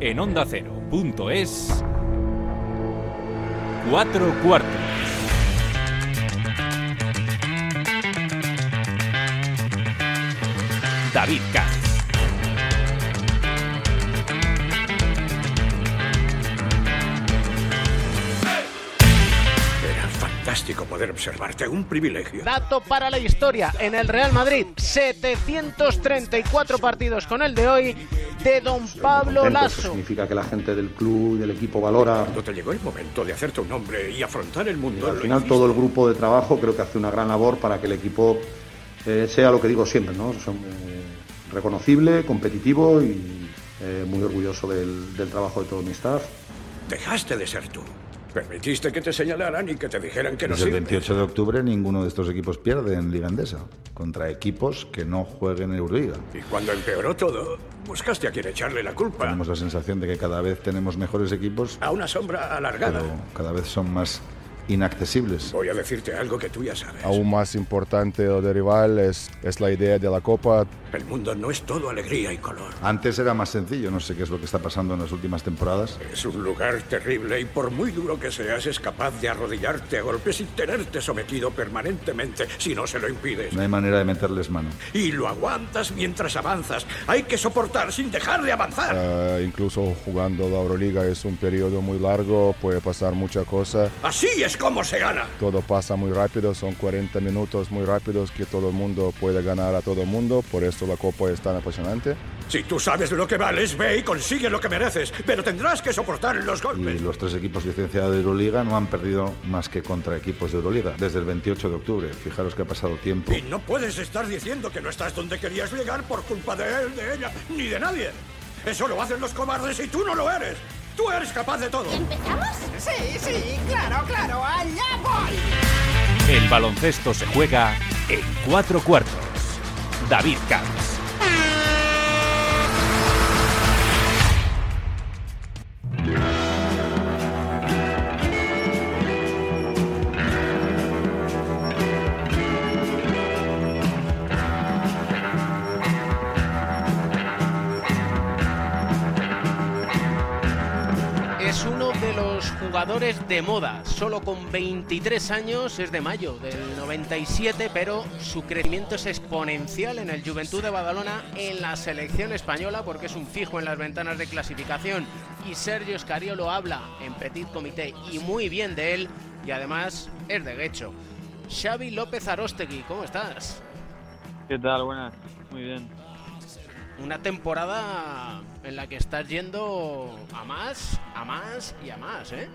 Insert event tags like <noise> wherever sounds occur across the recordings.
en onda ondacero.es. Cuatro cuartos. David Katz. fantástico poder observarte, un privilegio. Dato para la historia, en el Real Madrid, 734 partidos con el de hoy de Don Pablo Lasso. significa que la gente del club y del equipo valora. Cuando te llegó el momento de hacerte un nombre y afrontar el mundo. al final todo el grupo de trabajo creo que hace una gran labor para que el equipo eh, sea lo que digo siempre, ¿no? Son, eh, reconocible, competitivo y eh, muy orgulloso del, del trabajo de todo mi staff. Dejaste de ser tú. Permitiste que te señalaran y que te dijeran que no Desde el 28 de octubre ninguno de estos equipos pierde en Liga Endesa contra equipos que no jueguen en Euroliga. Y cuando empeoró todo, buscaste a quien echarle la culpa. Tenemos la sensación de que cada vez tenemos mejores equipos. A una sombra alargada. Pero cada vez son más inaccesibles. Voy a decirte algo que tú ya sabes. Aún más importante de rival es, es la idea de la Copa. El mundo no es todo alegría y color. Antes era más sencillo, no sé qué es lo que está pasando en las últimas temporadas. Es un lugar terrible y por muy duro que seas es capaz de arrodillarte a golpes y tenerte sometido permanentemente si no se lo impides. No hay manera de meterles mano. Y lo aguantas mientras avanzas. Hay que soportar sin dejar de avanzar. Uh, incluso jugando la Euroliga es un periodo muy largo, puede pasar mucha cosa. Así es como se gana. Todo pasa muy rápido, son 40 minutos muy rápidos que todo el mundo puede ganar a todo el mundo, por eso la Copa es tan apasionante. Si tú sabes lo que vales, ve y consigue lo que mereces, pero tendrás que soportar los golpes. Y los tres equipos licenciados de Euroliga no han perdido más que contra equipos de Euroliga desde el 28 de octubre. Fijaros que ha pasado tiempo. Y no puedes estar diciendo que no estás donde querías llegar por culpa de él, de ella, ni de nadie. Eso lo hacen los cobardes y tú no lo eres. Tú eres capaz de todo. ¿Empezamos? Sí, sí, claro, claro, allá voy. El baloncesto se juega en cuatro cuartos. David Camps. De moda. Solo con 23 años, es de mayo del 97, pero su crecimiento es exponencial en el Juventud de Badalona, en la selección española, porque es un fijo en las ventanas de clasificación. Y Sergio Escariolo habla en Petit Comité y muy bien de él, y además es de Guecho. Xavi López Arostegui, ¿cómo estás? ¿Qué tal? Buenas, muy bien. Una temporada en la que estás yendo a más, a más y a más, ¿eh?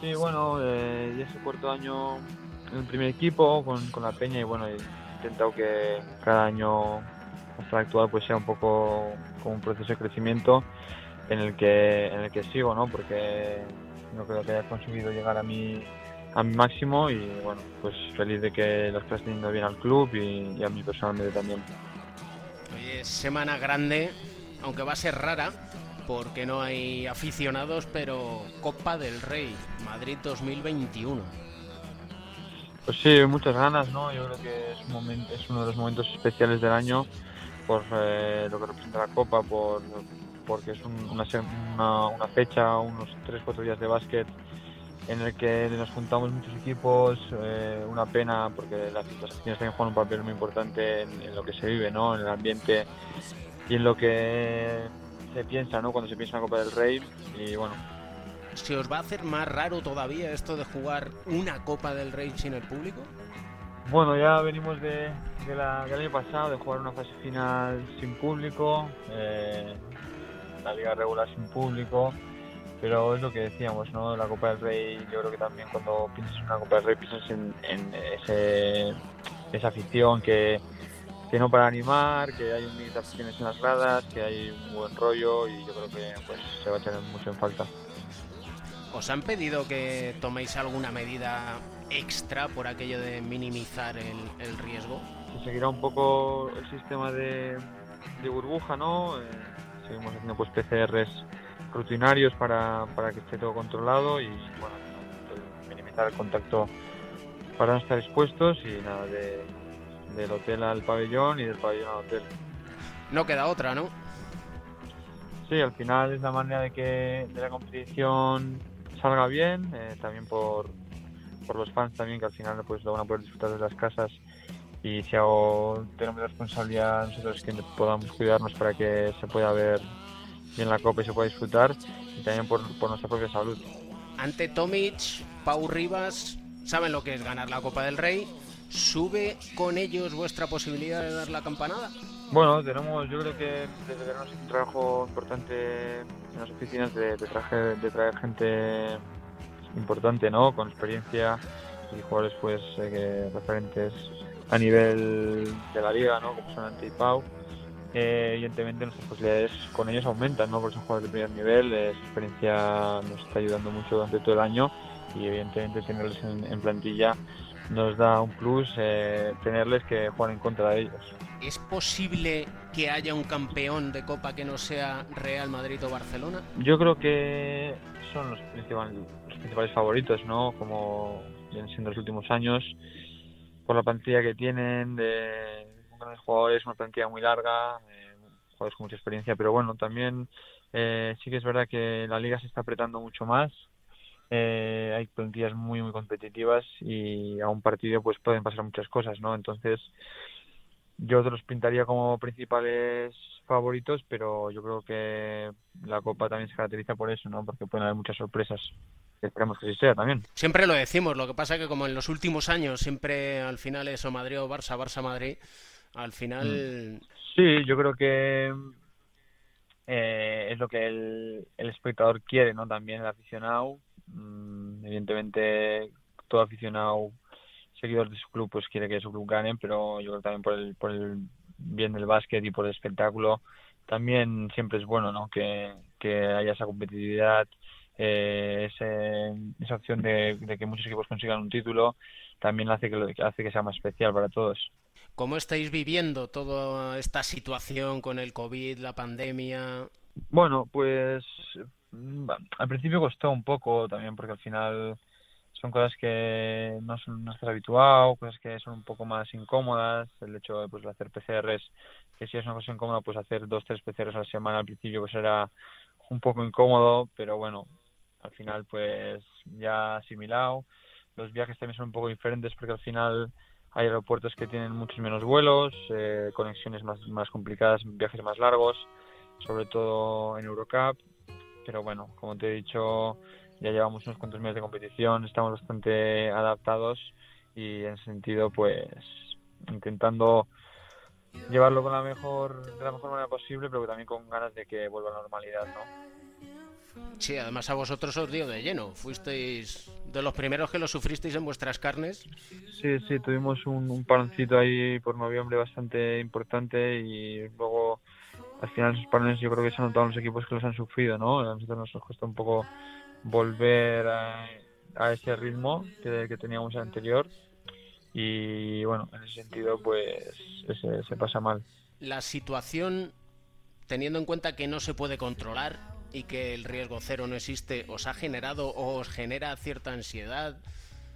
Sí, bueno, eh, ya es el cuarto año en el primer equipo con, la Peña y bueno, he intentado que cada año hasta actual pues sea un poco como un proceso de crecimiento en el que en el que sigo, ¿no? Porque no creo que haya conseguido llegar a mi a mi máximo y bueno, pues feliz de que lo estás teniendo bien al club y, y a mí personalmente también. Oye, semana grande, aunque va a ser rara, porque no hay aficionados, pero Copa del Rey, Madrid 2021. Pues sí, muchas ganas, ¿no? Yo creo que es, un momento, es uno de los momentos especiales del año por eh, lo que representa la Copa, por, porque es un, una, una, fecha, unos 3-4 días de básquet en el que nos juntamos muchos equipos, eh, una pena porque las, aficiones también juegan un papel muy importante en, en, lo que se vive, ¿no? En el ambiente y en lo que se piensa, ¿no? Cuando se piensa en la Copa del Rey y bueno. ¿Se os va a hacer más raro todavía esto de jugar una Copa del Rey sin el público? Bueno, ya venimos de, de la, del año pasado, de jugar una fase final sin público, eh, la liga regular sin público, pero es lo que decíamos, ¿no? La Copa del Rey, yo creo que también cuando piensas en una Copa del Rey piensas en, en ese, esa afición que, que no para animar, que hay un aficiones en las gradas, que hay un buen rollo y yo creo que pues se va a echar mucho en falta. ¿Os han pedido que toméis alguna medida extra por aquello de minimizar el, el riesgo? Se seguirá un poco el sistema de, de burbuja, ¿no? Eh, seguimos haciendo pues PCRs rutinarios para, para que esté todo controlado y bueno, minimizar el contacto para no estar expuestos y nada de, del hotel al pabellón y del pabellón al hotel. No queda otra, ¿no? Sí, al final es la manera de que de la competición salga bien, eh, también por, por los fans también que al final pues lo van a poder disfrutar de las casas y si hago tenemos responsabilidad nosotros que podamos cuidarnos para que se pueda ver bien la copa y se pueda disfrutar y también por, por nuestra propia salud. Ante Tomic, Pau Rivas saben lo que es ganar la Copa del Rey. ¿Sube con ellos vuestra posibilidad de dar la campanada? Bueno, tenemos, yo creo que desde verano es un trabajo importante en las oficinas de, de, traer, de traer gente importante, ¿no? Con experiencia y jugadores pues eh, referentes a nivel de la liga, ¿no? Como son Ante y Pau. Eh, evidentemente nuestras posibilidades con ellos aumentan, ¿no? Porque son jugadores de primer nivel, eh, su experiencia nos está ayudando mucho durante todo el año y evidentemente tenerles en, en plantilla nos da un plus eh, tenerles que jugar en contra de ellos. ¿Es posible que haya un campeón de Copa que no sea Real Madrid o Barcelona? Yo creo que son los principales, los principales favoritos, ¿no? Como vienen siendo los últimos años, por la plantilla que tienen, de grandes jugadores, una plantilla muy larga, eh, jugadores con mucha experiencia, pero bueno, también eh, sí que es verdad que la liga se está apretando mucho más, eh, hay plantillas muy muy competitivas y a un partido pues pueden pasar muchas cosas no entonces yo te los pintaría como principales favoritos pero yo creo que la copa también se caracteriza por eso no porque pueden haber muchas sorpresas esperemos que así sea también. Siempre lo decimos lo que pasa que como en los últimos años siempre al final es o Madrid o Barça Barça Madrid al final sí yo creo que eh, es lo que el, el espectador quiere no también el aficionado Mm, evidentemente todo aficionado seguidor de su club pues quiere que su club gane pero yo creo también por el por el bien del básquet y por el espectáculo también siempre es bueno no que, que haya esa competitividad eh, ese, esa opción de, de, que muchos equipos consigan un título también hace que hace que sea más especial para todos ¿Cómo estáis viviendo toda esta situación con el COVID, la pandemia? Bueno, pues al principio costó un poco también porque al final son cosas que no, son, no estás habituado, cosas que son un poco más incómodas, el hecho de pues hacer PCRs, que si es una cosa incómoda, pues hacer dos, tres PCRs a la semana al principio pues era un poco incómodo, pero bueno, al final pues ya asimilado, los viajes también son un poco diferentes porque al final hay aeropuertos que tienen muchos menos vuelos, eh, conexiones más, más complicadas, viajes más largos, sobre todo en Eurocup, pero bueno, como te he dicho, ya llevamos unos cuantos meses de competición, estamos bastante adaptados y en ese sentido, pues intentando llevarlo con la mejor de la mejor manera posible, pero también con ganas de que vuelva a la normalidad, ¿no? Sí, además a vosotros os dio de lleno. Fuisteis de los primeros que lo sufristeis en vuestras carnes. Sí, sí, tuvimos un, un paroncito ahí por noviembre bastante importante y luego al final esos parones yo creo que se han notado en los equipos que los han sufrido, ¿no? A nosotros nos cuesta un poco volver a, a ese ritmo que, que, teníamos anterior y bueno, en ese sentido pues se, se pasa mal. La situación, teniendo en cuenta que no se puede controlar y que el riesgo cero no existe, ¿os ha generado o os genera cierta ansiedad?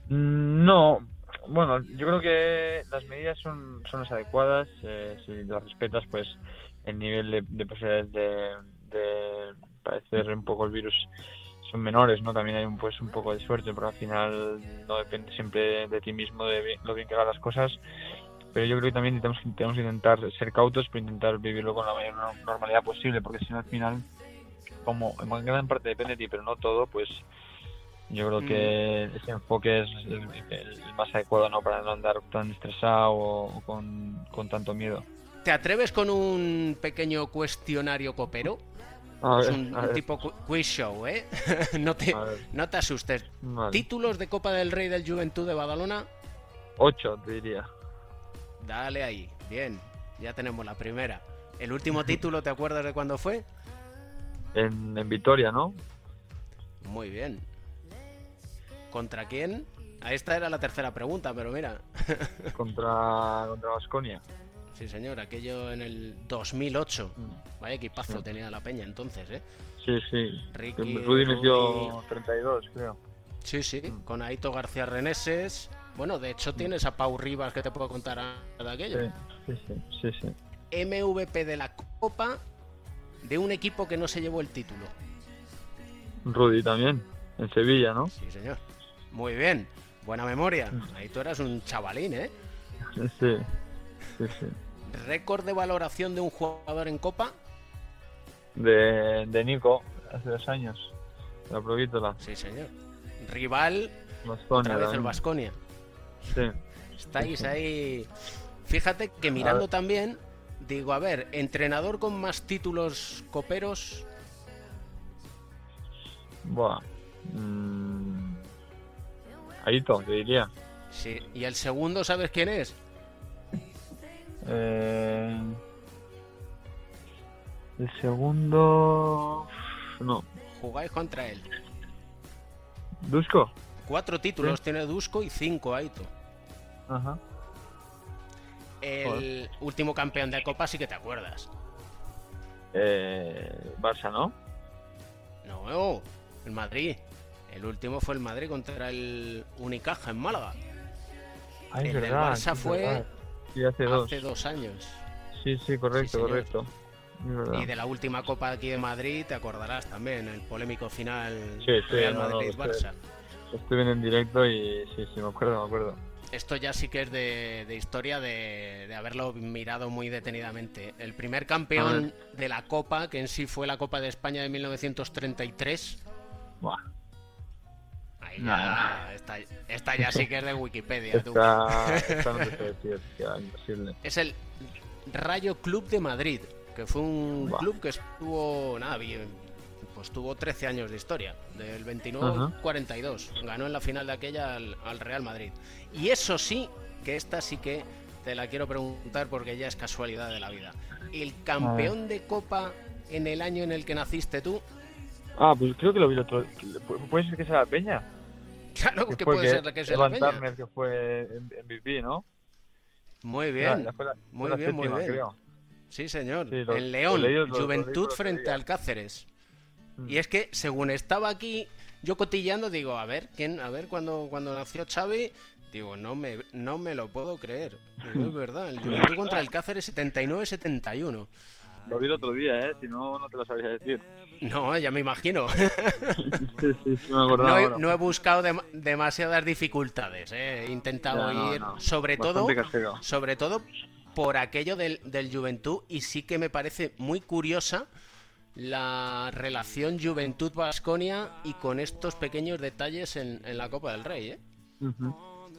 No, bueno, yo creo que las medidas son, son las adecuadas, eh, si las respetas pues el nivel de, de posibilidades de, de, padecer un poco el virus son menores, ¿no? También hay un, pues un poco de suerte, pero al final no depende siempre de ti mismo, de lo bien que hagas las cosas. Pero yo creo que también tenemos, tenemos que intentar ser cautos, pero intentar vivirlo con la mayor normalidad posible, porque si no al final, como en gran parte depende de ti, pero no todo, pues yo creo que ese enfoque es el, el, más adecuado, ¿no? Para no andar tan estresado o, o con, con tanto miedo. ¿Te atreves con un pequeño cuestionario copero? A ver, es un, tipo quiz show, ¿eh? <laughs> no, te, no asustes. Vale. Títulos de Copa del Rey del Juventud de Badalona. Ocho, te diría. Dale ahí. Bien, ya tenemos la primera. ¿El último <laughs> título te acuerdas de cuándo fue? En, en Vitoria, ¿no? Muy bien. ¿Contra quién? A esta era la tercera pregunta, pero mira. <laughs> Contra contra Vasconia. Sí, señor, aquello en el 2008. Mm. Vaya equipazo tenía la peña entonces, ¿eh? Sí, sí. Ricky, Rudy metió Rudy. 32, creo. Sí, sí, Mm. con Aito García Reneses. Bueno, de hecho tienes a Pau Rivas que te puedo contar a- de aquello. Sí, sí, sí, sí, sí. MVP de la Copa de un equipo que no se llevó el título. Rudy también, en Sevilla, ¿no? Sí, señor. Muy bien, buena memoria. Ahí tú eras un chavalín, ¿eh? <laughs> Sí, sí, sí. Récord de valoración de un jugador en Copa. De, de Nico, hace dos años. La Provítola. Sí, señor. Rival, Baskonia otra vez el. Vasconia. Sí. Estáis ahí. Fíjate que mirando también, digo, a ver, entrenador con más títulos coperos. Buah. Mm. Aito, te diría. Sí. Y el segundo, ¿sabes quién es? Eh, el segundo. No. Jugáis contra él. ¿Dusko? Cuatro títulos tiene Dusko y cinco Aito. Ajá. El último campeón de Copa sí que te acuerdas. Eh, Barça, ¿no? No, el Madrid. El último fue el Madrid contra el Unicaja en Málaga. Ay, El del verdad, Barça sí, fue verdad. Sí, hace dos. Hace dos años. Sí, sí, correcto, Sí, correcto. Y de la última Copa aquí de Madrid te acordarás también, el polémico final Sí, sí, Real no, no, Madrid-Barça. Estuve en directo y sí, sí, me acuerdo, me acuerdo. Esto ya sí que es de, de historia de, de haberlo mirado muy detenidamente. El primer campeón de la Copa, que en sí fue la Copa de España de 1933. Buah. Ahí ya, Nada. esta, esta ya sí que es de Wikipedia. tú. Esta, no te sé decir, imposible. Es el Rayo Club de Madrid, que fue un club que estuvo, nada, bien, pues tuvo 13 años de historia, del 29 al Ajá. 42. Ganó en la final de aquella al, al Real Madrid. Y eso sí, que esta sí que te la quiero preguntar porque ya es casualidad de la vida. ¿El campeón de Copa en el año en el que naciste tú? Ah, pues creo que lo vi el otro. ¿Puede ser que sea la Peña? Claro que puede ser que sea la Evan Peña. Turner, que fue MVP, ¿no? Muy bien, la- muy bien, muy bien. creo. Sí, señor. Sí, en León, Juventud frente al Cáceres. Mm. Y es que según estaba aquí, yo cotillando, digo, a ver, ¿quién? A ver, cuando, cuando nació Xavi, digo, no me, no me lo puedo creer. Es verdad, el Juventud contra el Cáceres 79-71. Lo vi el otro día, ¿eh? Si no, no te lo sabría decir. No, ya me imagino. <laughs> Sí, sí, sí, me acordaba No he, ahora. no he buscado dem- demasiadas dificultades, ¿eh? he intentado no, ir, no. sobre todo, sobre todo por aquello del, del Juventud y sí que me parece muy curiosa la relación Juventud-Basconia y con estos pequeños detalles en, en la Copa del Rey. ¿eh?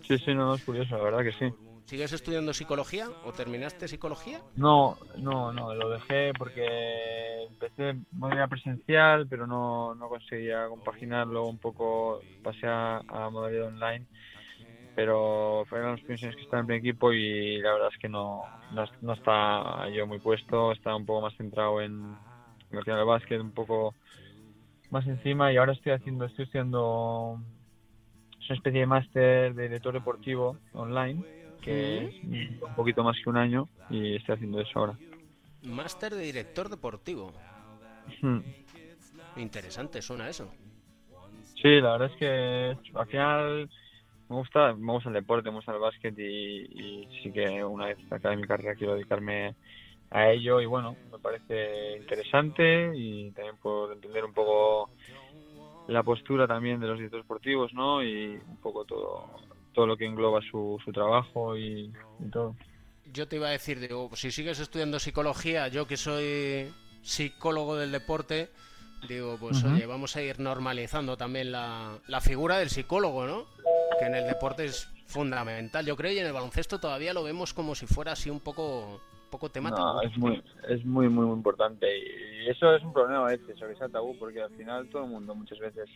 Sí, sí, no, es curioso, la verdad que sí. ¿Sigues estudiando psicología o terminaste psicología? No, no, no, lo dejé porque empecé de manera presencial, pero no, no conseguía compaginarlo un poco, pasé a, modalidad online, pero fueron las primeras que estaba en primer equipo y la verdad es que no, no, estaba yo muy puesto, estaba un poco más centrado en, en lo que era el básquet, un poco más encima y ahora estoy haciendo, estoy estudiando es una especie de máster de director deportivo online que un poquito más que un año y estoy haciendo eso ahora. Máster de director deportivo. Hmm. Interesante, suena eso. Sí, la verdad es que al final me gusta, me gusta el deporte, me gusta el básquet y, y sí que una vez acabé mi carrera quiero dedicarme a ello y bueno, me parece interesante y también por entender un poco la postura también de los directores deportivos, ¿no? Y un poco todo todo lo que engloba su, su trabajo y, y todo. Yo te iba a decir, digo, si sigues estudiando psicología, yo que soy psicólogo del deporte, digo, pues oye, vamos a ir normalizando también la, la figura del psicólogo, ¿no? Que en el deporte es fundamental, yo creo, y en el baloncesto todavía lo vemos como si fuera así un poco, poco temático. No, es muy, es muy, muy, muy importante. Y eso es un problema a veces, eso que sea tabú, porque al final todo el mundo muchas veces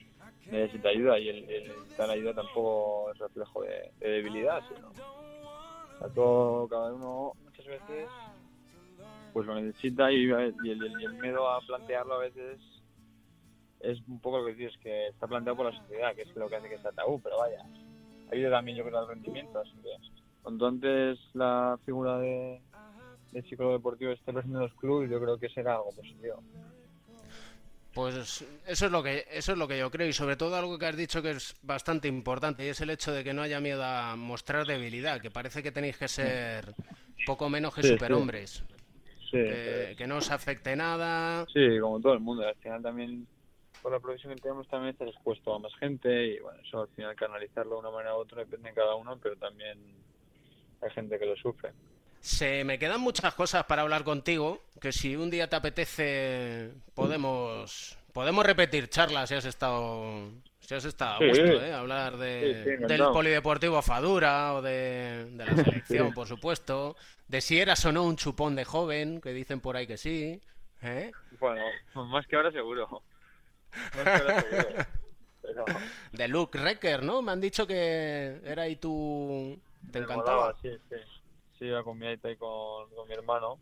necesita ayuda y el, el necesitar ayuda tampoco es reflejo de, de debilidad, sino. O sea, todo, cada uno muchas veces pues lo necesita y, y el, y el miedo a plantearlo a veces es un poco lo que dices, que está planteado por la sociedad, que es lo que hace que sea tabú, pero vaya, ayuda también yo creo al rendimiento, así que cuanto antes la figura de, de psicólogo deportivo esté presente en los clubes, yo creo que será algo positivo. Pues eso es lo que eso es lo que yo creo y sobre todo algo que has dicho que es bastante importante y es el hecho de que no haya miedo a mostrar debilidad, que parece que tenéis que ser poco menos que Sí, sí. superhombres. Sí, que, que no os afecte nada. Sí, como todo el mundo. Al final también, por la profesión que tenemos, también estás expuesto a más gente y bueno, eso al final canalizarlo de una manera u otra depende de cada uno, pero también hay gente que lo sufre. Se me quedan muchas cosas para hablar contigo, que si un día te apetece podemos podemos repetir charlas si has estado si has estado a Sí. gusto, ¿eh? hablar de, Sí, sí, del polideportivo Fadura o de, de la <laughs> selección, por supuesto, de si eras o no un chupón de joven, que dicen por ahí que sí, ¿eh? Bueno, más que ahora seguro. Más que ahora seguro. Pero de Luke Recker, ¿no? Me han dicho que era ahí tu te encantaba. molaba, Sí, sí. Sí, iba con mi aita y con, con mi hermano.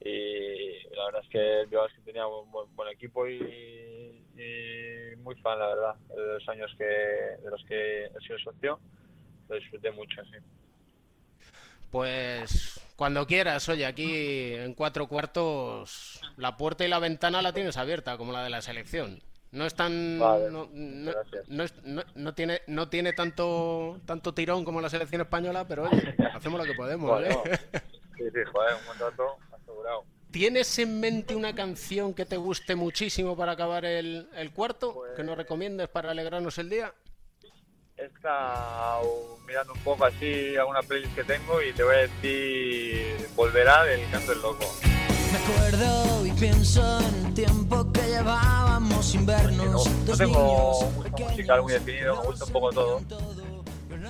Y la verdad es que el Bilbao es que tenía buen, buen, buen equipo y, y muy fan, la verdad, de los años que de los que he sido socio. Lo disfruté mucho, sí. Pues cuando quieras, oye, aquí en cuatro cuartos la puerta y la ventana la tienes abierta, como la de la selección. No es tan Vale, no, no- no es- no- tiene no tiene tanto tanto tirón como la selección española, pero oye, <laughs> hacemos lo que podemos. Bueno, ¿eh? sí, sí, joder, un contrato asegurado. ¿Tienes en mente una canción que te guste muchísimo para acabar el, el cuarto? Pues Que nos recomiendes para alegrarnos el día. He estado mirando un poco así alguna playlist que tengo y te voy a decir Volverá del Canto del Loco. Me acuerdo y pienso en el tiempo que llevábamos sin No, vernos. no Dos tengo un gusto musical muy definido, me gusta un poco todo,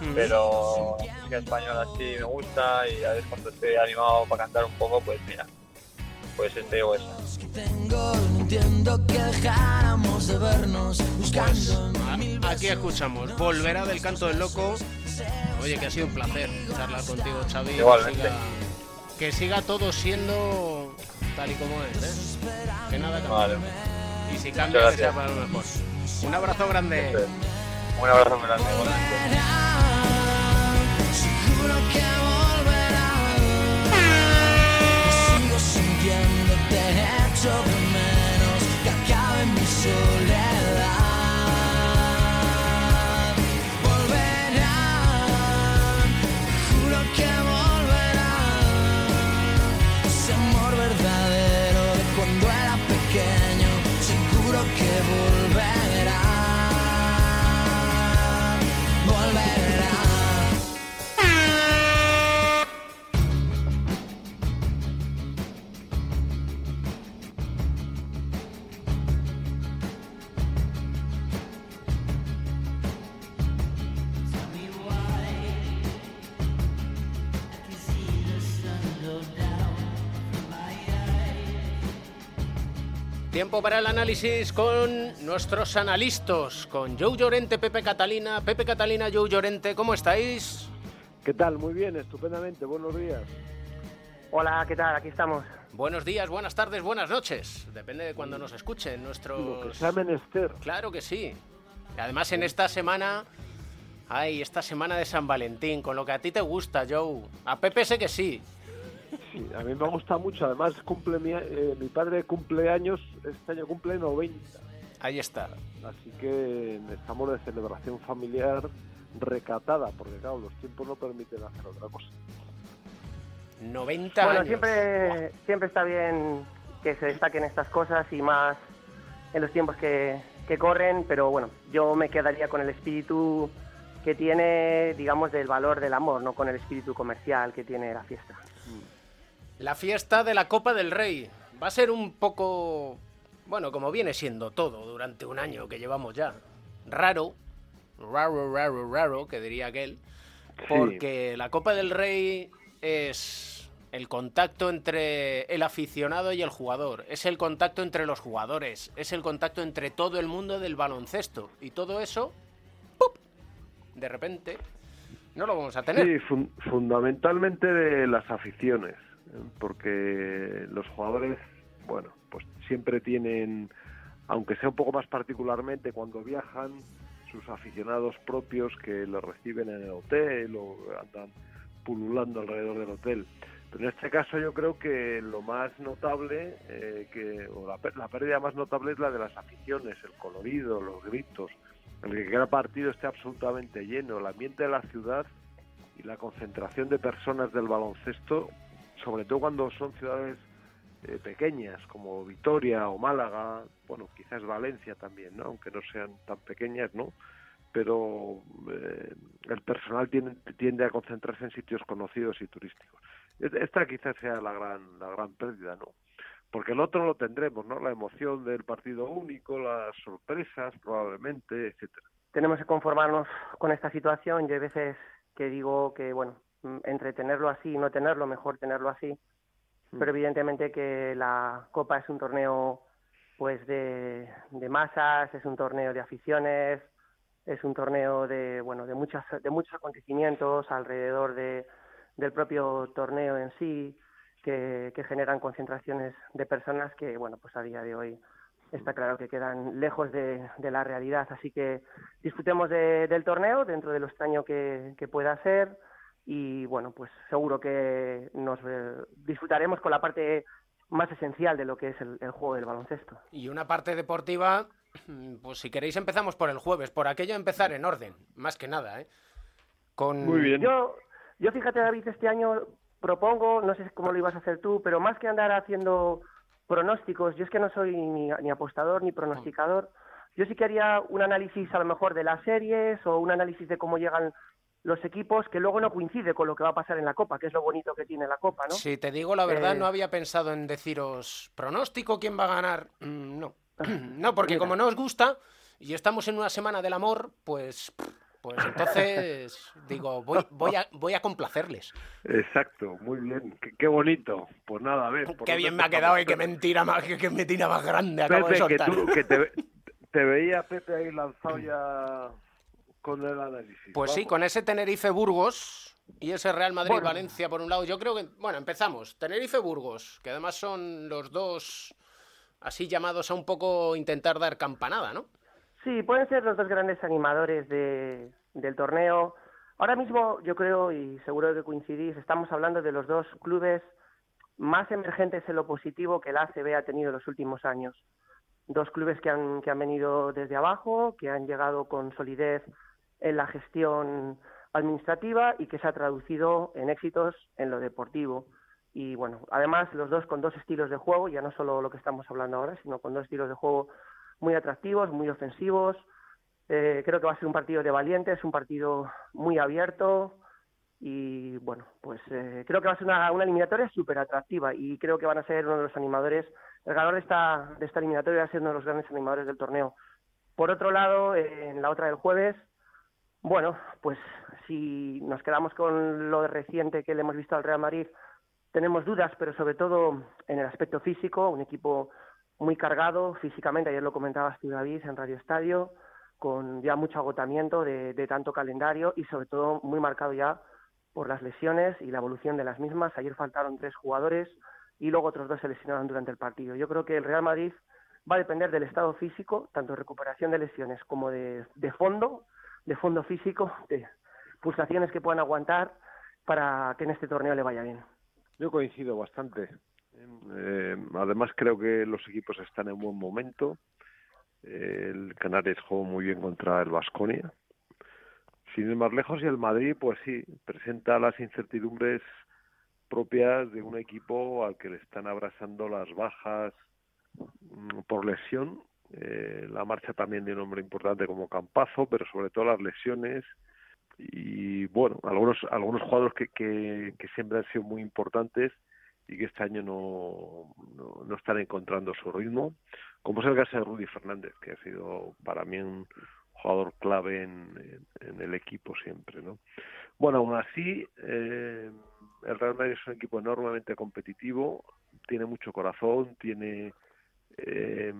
Mm. pero la música española sí me gusta y a veces cuando estoy animado para cantar un poco, pues mira, pues este o esa. que. No que mil Aquí escuchamos Volverá del canto del loco. Oye, que ha sido un placer charlar contigo, Xavi. Que Igualmente. siga, que siga todo siendo tal y como es, ¿eh? Que nada cambie. Vale, Y si cambia, que sea para lo mejor. Un abrazo grande. un abrazo grande. Tiempo para el análisis con nuestros analistas, con Joe Llorente, Pepe Catalina. Pepe Catalina, Joe Llorente, ¿cómo estáis? ¿Qué tal? Muy bien, estupendamente. Buenos días. Hola, ¿qué tal? Aquí estamos. Buenos días, buenas tardes, buenas noches. Depende de cuando nos escuchen nuestros... Lo que sea menester. Claro que sí. Además, en esta semana... Ay, esta semana de San Valentín, con lo que a ti te gusta, Joe. A Pepe sé que sí. Sí, a mí me gusta mucho. Además, cumple mi, eh, mi padre cumple años, este año cumple 90. Ahí está. Así que estamos de celebración familiar recatada, porque claro, los tiempos no permiten hacer otra cosa. 90 bueno, años. siempre, siempre está bien que se destaquen estas cosas y más en los tiempos que, que corren, pero bueno, yo me quedaría con el espíritu que tiene, digamos, del valor del amor, no con el espíritu comercial que tiene la fiesta. La fiesta de la Copa del Rey. Va a ser un poco... Bueno, como viene siendo todo durante un año que llevamos ya. Raro. Raro, raro, raro, que diría aquel. Porque la Copa del Rey es el contacto entre el aficionado y el jugador. Es el contacto entre los jugadores. Es el contacto entre todo el mundo del baloncesto. Y todo eso, ¡pup! de repente, no lo vamos a tener. Sí, fun- fundamentalmente de las aficiones. Porque los jugadores, bueno, pues siempre tienen, aunque sea un poco más particularmente cuando viajan, sus aficionados propios que los reciben en el hotel o andan pululando alrededor del hotel. Pero en este caso yo creo que lo más notable, eh, que, o la, la pérdida más notable es la de las aficiones, el colorido, los gritos, el que cada partido esté absolutamente lleno, el ambiente de la ciudad y la concentración de personas del baloncesto, sobre todo cuando son ciudades eh, pequeñas como Vitoria o Málaga, bueno, quizás Valencia también, ¿no? Aunque no sean tan pequeñas, ¿no? Pero eh, el personal tiende, tiende a concentrarse en sitios conocidos y turísticos. Esta quizás sea la gran, la gran pérdida, ¿no? Porque el otro lo tendremos, ¿no? La emoción del partido único, las sorpresas probablemente, etcétera. Tenemos que conformarnos con esta situación. Yo hay veces que digo que, bueno, entre tenerlo así y no tenerlo, mejor tenerlo así. Pero evidentemente que la Copa es un torneo pues de, de masas, es un torneo de aficiones, es un torneo de bueno de muchas de muchos acontecimientos alrededor de, del propio torneo en sí que, que generan concentraciones de personas que bueno pues a día de hoy está claro que quedan lejos de, de la realidad. Así que disfrutemos de- del torneo dentro de lo extraño que, que pueda ser y bueno pues seguro que nos eh, disfrutaremos con la parte más esencial de lo que es el, el juego del baloncesto Y una parte deportiva, <clears throat> pues si queréis empezamos por el jueves, por aquello empezar en orden, más que nada, ¿eh? Con... Yo, yo fíjate, David, este año propongo, no sé cómo lo ibas a hacer tú, pero más que andar haciendo pronósticos, yo es que no soy ni, ni apostador ni pronosticador, yo sí que haría un análisis a lo mejor de las series o un análisis de cómo llegan los equipos que luego no coincide con lo que va a pasar en la Copa, que es lo bonito que tiene la Copa, ¿no? Si te digo la verdad, Eh, no había pensado en deciros pronóstico quién va a ganar. Mm, no. <clears throat> no, porque como no os gusta y estamos en una semana del amor, pues, pues <laughs> entonces digo, voy, voy, a, voy a complacerles. Exacto, muy bien, qué, qué bonito. Pues nada, a ver. ¿por Qué bien me ha quedado y qué mentira más, qué, qué mentira más grande acabo de que, soltar. tú, que te, <laughs> te veía Pepe ahí lanzado ya con el análisis. Pues sí, con ese Tenerife-Burgos y ese Real Bueno. Madrid-Valencia por un lado, yo creo que, bueno, empezamos. Tenerife-Burgos, que además son los dos así llamados a un poco intentar dar campanada, ¿no? Sí, pueden ser los dos grandes animadores de, del torneo. Ahora mismo, yo creo, y seguro que coincidís, estamos hablando de los dos clubes más emergentes en lo positivo que la ACB ha tenido en los últimos años. Dos clubes que han, que han venido desde abajo, que han llegado con solidez en la gestión administrativa y que se ha traducido en éxitos en lo deportivo. Y bueno, además los dos con dos estilos de juego, ya no solo lo que estamos hablando ahora, sino con dos estilos de juego muy atractivos, muy ofensivos. Eh, creo que va a ser un partido de valientes, un partido muy abierto y bueno, pues eh, creo que va a ser una, una eliminatoria súper atractiva y creo que van a ser uno de los animadores, el ganador de esta, de esta eliminatoria va a ser uno de los grandes animadores del torneo. Por otro lado, eh, en la otra del jueves, bueno, pues si nos quedamos con lo reciente que le hemos visto al Real Madrid, tenemos dudas, pero sobre todo en el aspecto físico, un equipo muy cargado físicamente, ayer lo comentabas tú David en Radio Estadio, con ya mucho agotamiento de, de tanto calendario y sobre todo muy marcado ya por las lesiones y la evolución de las mismas. Ayer faltaron tres jugadores y luego otros dos se lesionaron durante el partido. Yo creo que el Real Madrid va a depender del estado físico, tanto de recuperación de lesiones como de, de fondo, de fondo físico, de pulsaciones que puedan aguantar para que en este torneo le vaya bien. Yo coincido bastante. Eh, además creo que los equipos están en buen momento. Eh, el Canarias jugó muy bien contra el Vasconia. Sin ir más lejos, y el Madrid, pues sí, presenta las incertidumbres propias de un equipo al que le están abrazando las bajas mm, por lesión, eh, la marcha también de un hombre importante como Campazo, pero sobre todo las lesiones y bueno, algunos algunos jugadores que, que, siempre han sido muy importantes y que este año no, no, están encontrando su ritmo, como es el caso de Rudy Fernández, que ha sido para mí un jugador clave en el equipo siempre, ¿no? Bueno, aún así, eh, el Real Madrid es un equipo enormemente competitivo, tiene mucho corazón, tiene eh,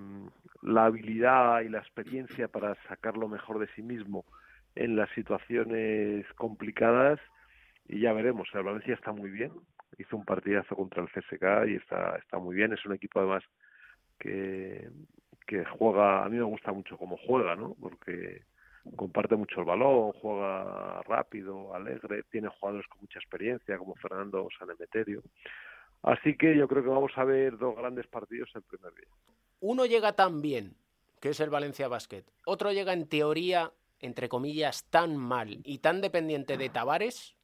la habilidad y la experiencia para sacar lo mejor de sí mismo en las situaciones complicadas y ya veremos. El Valencia está muy bien, hizo un partidazo contra el CSK y está, está muy bien. Es un equipo además que, que juega, a mí me gusta mucho cómo juega, ¿no? Porque comparte mucho el balón, juega rápido, alegre, tiene jugadores con mucha experiencia como Fernando Sanemeterio. Así que yo creo que vamos a ver dos grandes partidos el primer día. Uno llega tan bien, que es el Valencia Basket. Otro llega en teoría, entre comillas, tan mal y tan dependiente de Tavares,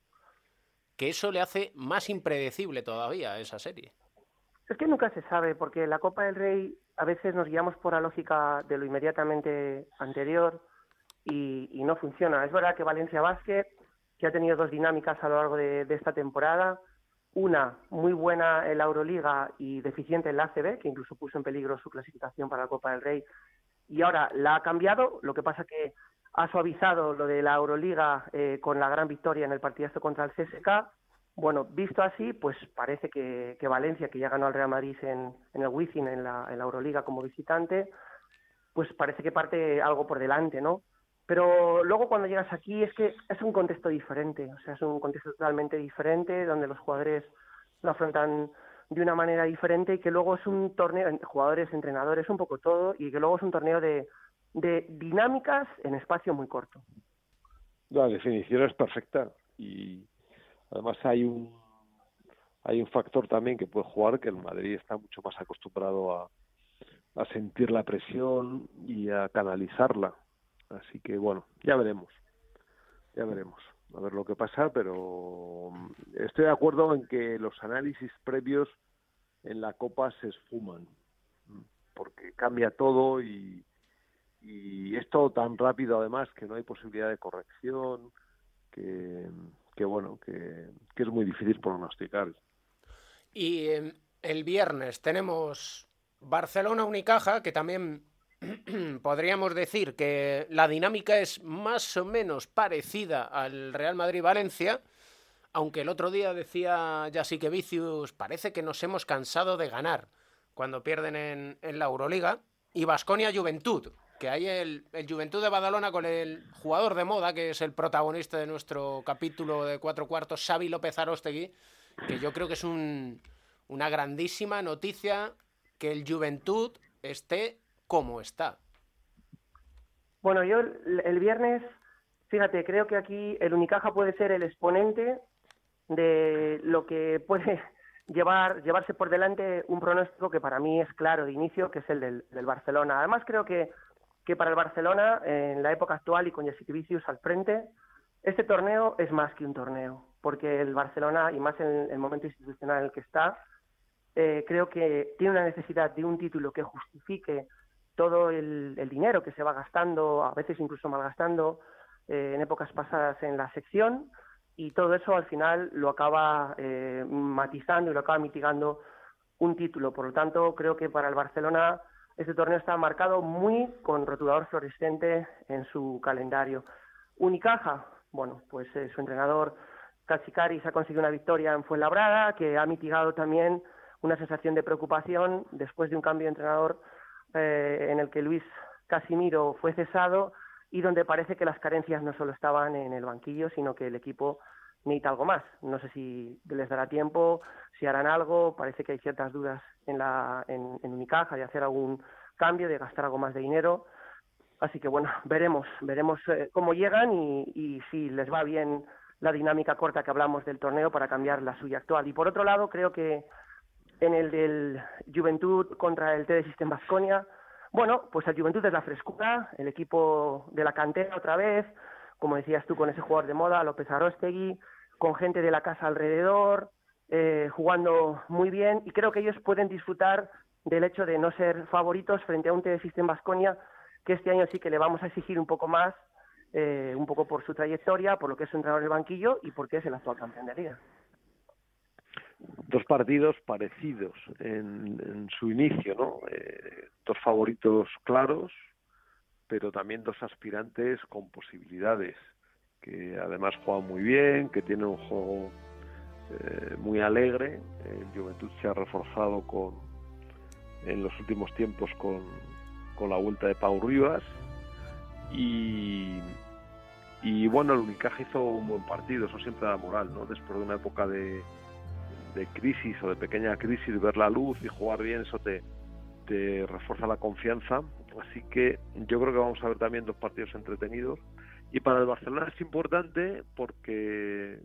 que eso le hace más impredecible todavía a esa serie. Es que nunca se sabe, porque la Copa del Rey a veces nos guiamos por la lógica de lo inmediatamente anterior y, y no funciona. Es verdad que Valencia Basket, que ha tenido dos dinámicas a lo largo de, de esta temporada, una muy buena en la Euroliga y deficiente en la ACB, que incluso puso en peligro su clasificación para la Copa del Rey, y ahora la ha cambiado, lo que pasa que ha suavizado lo de la Euroliga eh, con la gran victoria en el partidazo contra el CSK. Bueno, visto así, pues parece que, que Valencia, que ya ganó al Real Madrid en, en el Wizzing, en la, en la Euroliga como visitante, pues parece que parte algo por delante, ¿no? Pero luego cuando llegas aquí es que es un contexto diferente, o sea, es un contexto totalmente diferente donde los jugadores lo afrontan de una manera diferente y que luego es un torneo, jugadores, entrenadores, un poco todo, y que luego es un torneo de, dinámicas en espacio muy corto. La definición es perfecta y además hay un hay un factor también que puede jugar que el Madrid está mucho más acostumbrado a sentir la presión y a canalizarla Así que bueno, ya veremos. Ya veremos. A ver lo que pasa, pero mm, estoy de acuerdo en que los análisis previos en la Copa se esfuman, mm, porque cambia todo y, es todo tan rápido además que no hay posibilidad de corrección, que, que bueno, que, es muy difícil pronosticar. Y eh, el viernes tenemos Barcelona-Unicaja, que también <clears throat> podríamos decir que la dinámica es más o menos parecida al Real Madrid-Valencia, aunque el otro día decía que Vicius, parece que nos hemos cansado de ganar cuando pierden en, la Euroliga, y Vasconia-Juventud, que hay el, Juventud de Badalona con el jugador de moda, que es el protagonista de nuestro capítulo de cuatro cuartos, Xavi López Arostegui, que yo creo que es un, una grandísima noticia que el Juventud esté cómo está. Bueno, yo el, viernes, fíjate, creo que aquí el Unicaja puede ser el exponente de lo que puede <laughs> llevar llevarse por delante un pronóstico que para mí es claro de inicio, que es el del, Barcelona. Además, creo que, que para el Barcelona, en la época actual y con Vicius al frente, este torneo es más que un torneo, porque el Barcelona, y más en el momento institucional en el que está, eh, creo que tiene una necesidad de un título que justifique todo el, dinero que se va gastando, a veces incluso malgastando eh, en épocas pasadas en la sección, y todo eso al final lo acaba eh, matizando y lo acaba mitigando un título. Por lo tanto, creo que para el Barcelona este torneo está marcado muy con rotulador fluorescente en su calendario. Unicaja, bueno, pues eh, su entrenador Cachicaris ha conseguido una victoria en Fuenlabrada, que ha mitigado también una sensación de preocupación después de un cambio de entrenador eh, en el que Luis Casimiro fue cesado y donde parece que las carencias no solo estaban en el banquillo, sino que el equipo necesita algo más. No sé si les dará tiempo, si harán algo, parece que hay ciertas dudas en, la, en, en Unicaja de hacer algún cambio, de gastar algo más de dinero. Así que bueno, veremos, veremos eh, cómo llegan y, y si les va bien la dinámica corta que hablamos del torneo para cambiar la suya actual. Y por otro lado, creo que en el del Juventud contra el TD System Basconia. Bueno, pues el Juventud es la frescura, el equipo de la cantera otra vez, como decías tú, con ese jugador de moda, López Arostegui, con gente de la casa alrededor, eh, jugando muy bien, y creo que ellos pueden disfrutar del hecho de no ser favoritos frente a un TD System Basconia, que este año sí que le vamos a exigir un poco más, eh, un poco por su trayectoria, por lo que es su entrenador en el banquillo y porque es el actual campeón de liga dos partidos parecidos en, en su inicio, ¿no? Eh, dos favoritos claros, pero también dos aspirantes con posibilidades, que además juegan muy bien, que tienen un juego eh, muy alegre. El Juventud se ha reforzado con en los últimos tiempos con, con la vuelta de Pau Rivas y, y bueno, el Unicaja hizo un buen partido, eso siempre da moral, ¿no? Después de una época de, de crisis o de pequeña crisis, ver la luz y jugar bien, eso te, te refuerza la confianza. Así que yo creo que vamos a ver también dos partidos entretenidos. Y para el Barcelona es importante porque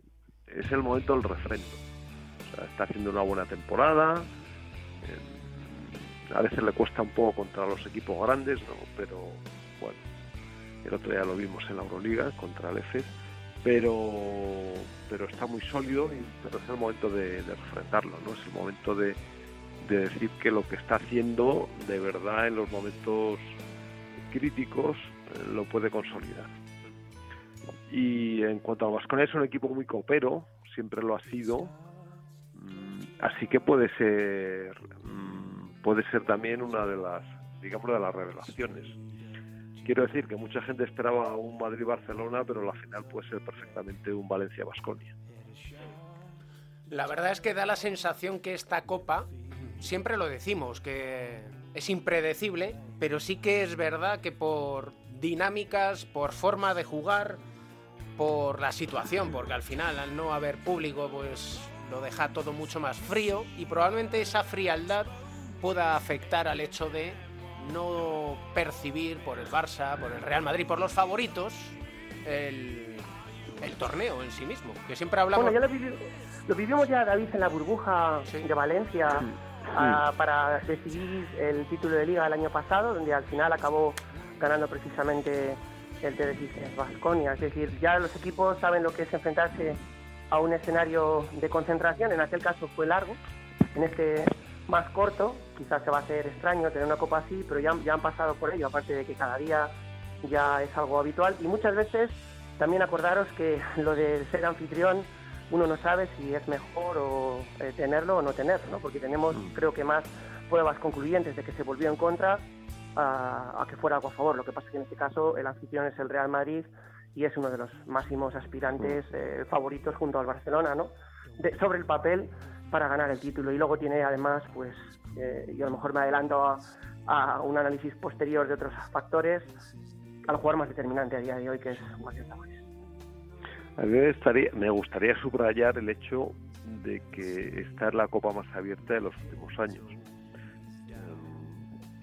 es el momento del refrendo. Está haciendo una buena temporada. a veces le cuesta un poco contra los equipos grandes, ¿no? pero bueno, el otro día lo vimos en la Euroliga contra el EFES pero pero está muy sólido y pero es el momento de, de refrendarlo, ¿no? Es el momento de, de decir que lo que está haciendo de verdad en los momentos críticos eh, lo puede consolidar. Y en cuanto a Vasconia es un equipo muy copero, siempre lo ha sido, mm, así que puede ser mm, puede ser también una de las digamos de las revelaciones. Quiero decir que mucha gente esperaba un Madrid-Barcelona, pero la final puede ser perfectamente un Valencia-Basconia. La verdad es que da la sensación que esta copa, siempre lo decimos, que es impredecible, pero sí que es verdad que por dinámicas, por forma de jugar, por la situación, porque al final al no haber público pues lo deja todo mucho más frío y probablemente esa frialdad pueda afectar al hecho de no percibir por el Barça, por el Real Madrid, por los favoritos, el, el torneo en sí mismo, que siempre hablamos... Bueno, ya lo, vivi- lo vivimos ya, David, en la burbuja de Valencia ah, para decidir el título de liga el año pasado, donde al final acabó ganando precisamente el TDC Vasconia. Es decir, ya los equipos saben lo que es enfrentarse a un escenario de concentración. En aquel caso fue largo, en este más corto. Quizás se va a hacer extraño tener una copa así, pero ya, ya han pasado por ello, aparte de que cada día ya es algo habitual. Y muchas veces también acordaros que lo de ser anfitrión uno no sabe si es mejor o eh, tenerlo o no tenerlo, ¿no? porque tenemos creo que más pruebas concluyentes de que se volvió en contra a, a que fuera algo a favor. Lo que pasa es que en este caso el anfitrión es el Real Madrid y es uno de los máximos aspirantes eh, favoritos junto al Barcelona, ¿no? De- sobre el papel para ganar el título. Y luego tiene además, pues, eh, yo a lo mejor me adelanto a, a un análisis posterior de otros factores, al jugador más determinante a día de hoy, que es Guardiola Tavares. A mí me gustaría, me gustaría subrayar el hecho de que esta es la copa más abierta de los últimos años.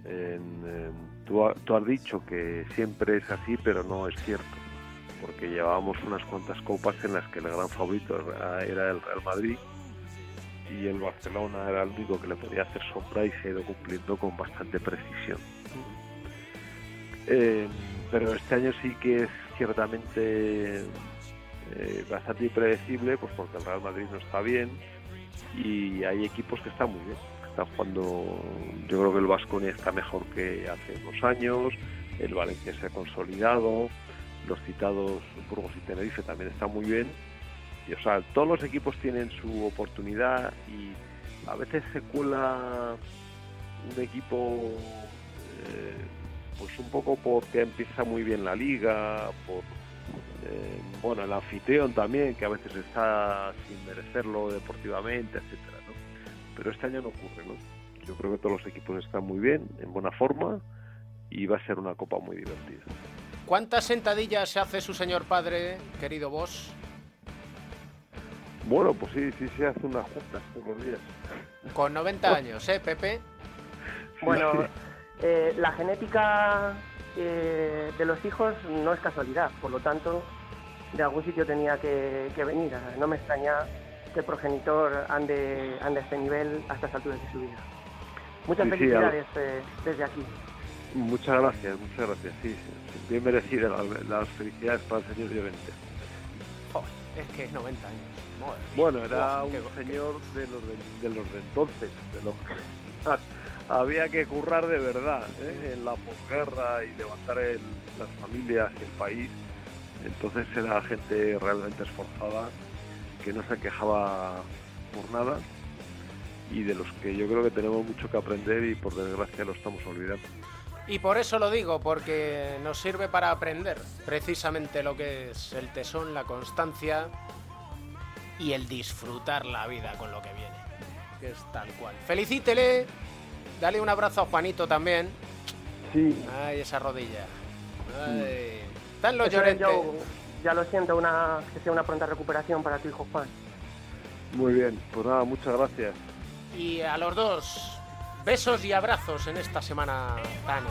En, eh, tú, tú has dicho que siempre es así, pero no es cierto, porque llevábamos unas cuantas copas en las que el gran favorito era el Real Madrid y el Barcelona era el único que le podía hacer sombra y se ha ido cumpliendo con bastante precisión. Eh, pero este año sí que es ciertamente eh, bastante impredecible, pues porque el Real Madrid no está bien y hay equipos que están muy bien. Están jugando, yo creo que el Vasconia está mejor que hace unos años, el Valencia se ha consolidado, los citados Burgos y Tenerife también están muy bien. O sea, todos los equipos tienen su oportunidad y a veces se cuela un equipo eh, pues un poco porque empieza muy bien la liga, por eh, bueno el anfitrión también, que a veces está sin merecerlo deportivamente, etcétera, ¿no? Pero este año no ocurre, ¿no? Yo creo que todos los equipos están muy bien, en buena forma, y va a ser una copa muy divertida. ¿Cuántas sentadillas se hace su señor padre, querido vos? Bueno, pues sí, sí se hace una junta todos los días. Con 90 años, ¿eh, Pepe? Bueno, eh, la genética eh, de los hijos no es casualidad, por lo tanto, de algún sitio tenía que, que venir. No me extraña que el progenitor ande, ande a este nivel a estas alturas de su vida. Muchas Sí, sí, felicidades eh, desde aquí. Muchas gracias, muchas gracias. Sí, sí, bien merecida las, las felicidades para el señor Llorente. Joder, es que es 90 años. Bueno, era un señor de los de, de los de entonces, de los que había que currar de verdad ¿eh? en la posguerra y levantar el- las familias y el país. Entonces era gente realmente esforzada que no se quejaba por nada y de los que yo creo que tenemos mucho que aprender y por desgracia lo estamos olvidando. Y por eso lo digo, porque nos sirve para aprender precisamente lo que es el tesón, la constancia y el disfrutar la vida con lo que viene. Que es tal cual. Felicítele, dale un abrazo a Juanito también. Sí. Ay, esa rodilla. Ay. Están los ya lo siento, una, que sea una pronta recuperación para tu hijo Juan. Muy bien, pues nada, muchas gracias. Y a los dos, besos y abrazos en esta semana tan.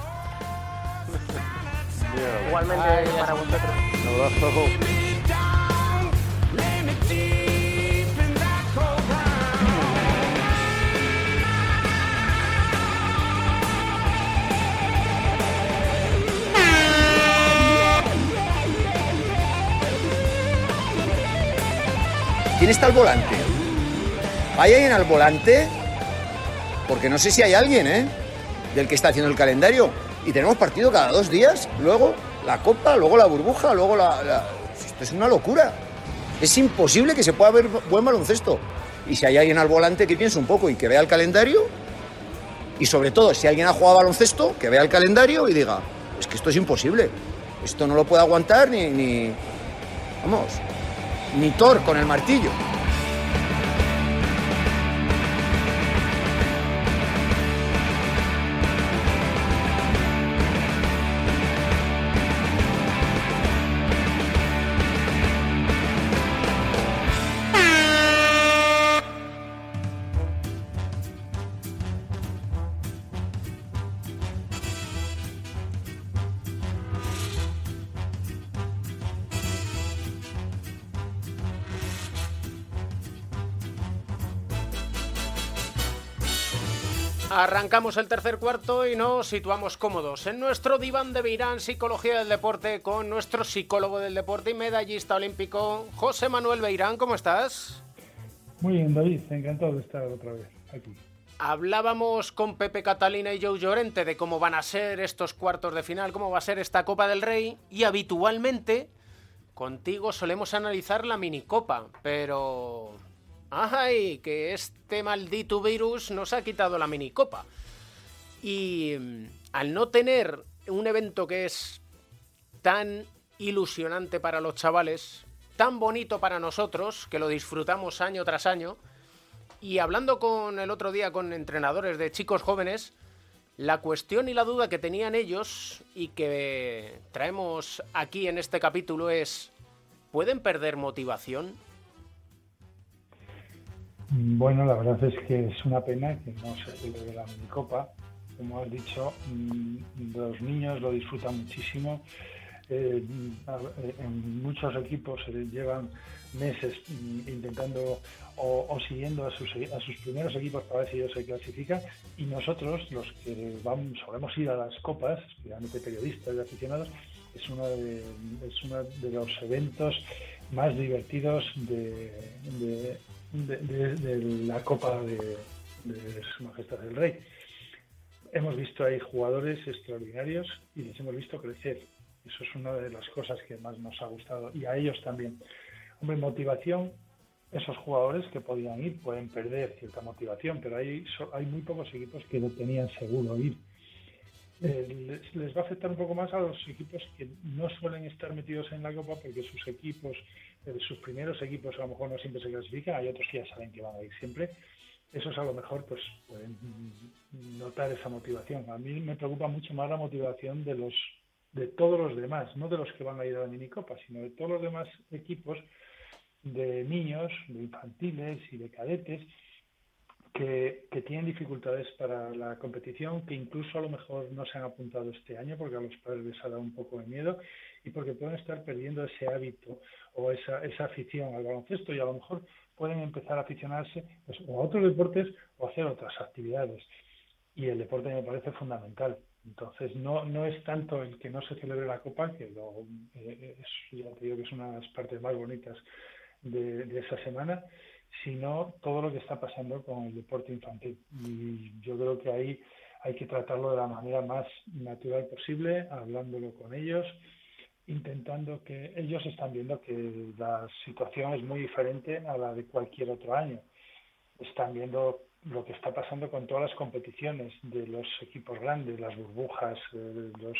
Igualmente Ay, para vosotros. Un abrazo. ¿Quién está al volante? ¿Hay alguien al volante? porque no sé si hay alguien, ¿eh? Del que está haciendo el calendario. Y tenemos partido cada dos días, luego la copa, luego la burbuja, luego la... Esto es una locura. Es imposible que se pueda ver buen baloncesto. Y si hay alguien al volante que piense un poco y que vea el calendario, y sobre todo si alguien ha jugado baloncesto, que vea el calendario y diga, es que esto es imposible. Esto no lo puede aguantar ni, ni vamos, ni Thor con el martillo. Arrancamos el tercer cuarto y nos situamos cómodos en nuestro diván de Beirán Psicología del Deporte con nuestro psicólogo del deporte y medallista olímpico José Manuel Beirán. ¿Cómo estás? Muy bien, David. Encantado de estar otra vez aquí. Hablábamos con Pepe Catalina y Joe Llorente de cómo van a ser estos cuartos de final, cómo va a ser esta Copa del Rey y habitualmente contigo solemos analizar la minicopa, pero ¡Ay! Que este maldito virus nos ha quitado la minicopa. Y mm, al no tener un evento que es tan ilusionante para los chavales, tan bonito para nosotros, que lo disfrutamos año tras año, y hablando con el otro día con entrenadores de chicos jóvenes, la cuestión y la duda que tenían ellos y que traemos aquí en este capítulo es, ¿pueden perder motivación? Bueno, la verdad es que es una pena que no se celebre la minicopa. Como has dicho, mm, los niños lo disfrutan muchísimo. Eh, en muchos equipos se llevan meses mm, intentando o, siguiendo a sus, a sus, primeros equipos para ver si ellos se clasifican y nosotros, los que vamos, solemos ir a las copas, especialmente periodistas y aficionados, es uno de, es uno de los eventos más divertidos de, de, la Copa de, Su Majestad el Rey. Hemos visto ahí jugadores extraordinarios y les hemos visto crecer. Eso es una de las cosas que más nos ha gustado y a ellos también. Hombre, motivación, esos jugadores que podían ir pueden perder cierta motivación, pero hay, hay muy pocos equipos que lo tenían seguro ir. Eh, les, va a afectar un poco más a los equipos que no suelen estar metidos en la Copa porque sus equipos sus primeros equipos a lo mejor no siempre se clasifican, hay otros que ya saben que van a ir siempre. Esos a lo mejor pues pueden notar esa motivación. A mí me preocupa mucho más la motivación de los de todos los demás, no de los que van a ir a la minicopa, sino de todos los demás equipos de niños, de infantiles y de cadetes que, que, tienen dificultades para la competición, que incluso a lo mejor no se han apuntado este año porque a los padres les ha dado un poco de miedo y porque pueden estar perdiendo ese hábito o esa, esa afición al baloncesto y a lo mejor pueden empezar a aficionarse pues, o a otros deportes o a hacer otras actividades. Y el deporte me parece fundamental. Entonces, no, no es tanto el que no se celebre la Copa, que lo, eh, es, ya te digo que es una de las partes más bonitas de, de esa semana, sino todo lo que está pasando con el deporte infantil. Y yo creo que ahí hay que tratarlo de la manera más natural posible, hablándolo con ellos, intentando que ellos están viendo que la situación es muy diferente a la de cualquier otro año. Están viendo lo que está pasando con todas las competiciones de los equipos grandes, las burbujas, eh, los,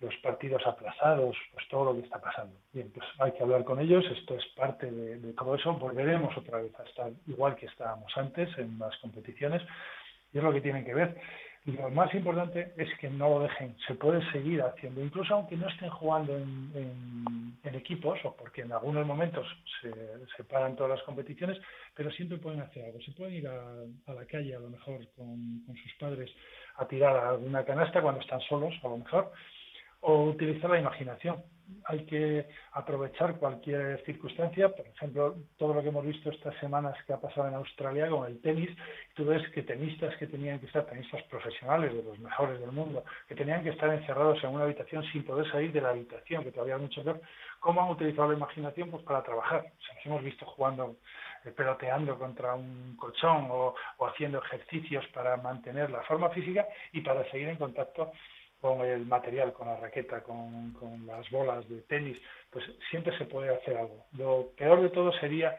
los, partidos aplazados, pues todo lo que está pasando. Bien, pues hay que hablar con ellos, esto es parte de, de todo eso, volveremos otra vez a estar igual que estábamos antes en las competiciones y es lo que tienen que ver. Y lo más importante es que no lo dejen, se puede seguir haciendo, incluso aunque no estén jugando en, equipos, o porque en algunos momentos se, paran todas las competiciones, pero siempre pueden hacer algo. Se pueden ir a, la calle, a lo mejor con, sus padres, a tirar alguna canasta cuando están solos, a lo mejor, o utilizar la imaginación. Hay que aprovechar cualquier circunstancia, por ejemplo, todo lo que hemos visto estas semanas que ha pasado en Australia con el tenis, tú ves que tenistas que tenían que estar, tenistas profesionales de los mejores del mundo, que tenían que estar encerrados en una habitación sin poder salir de la habitación, que todavía mucho peor, ¿cómo han utilizado la imaginación? Pues para trabajar. O sea, hemos visto jugando eh, peloteando contra un colchón o, o, haciendo ejercicios para mantener la forma física y para seguir en contacto con el material, con la raqueta, con, con, las bolas de tenis, pues siempre se puede hacer algo. Lo peor de todo sería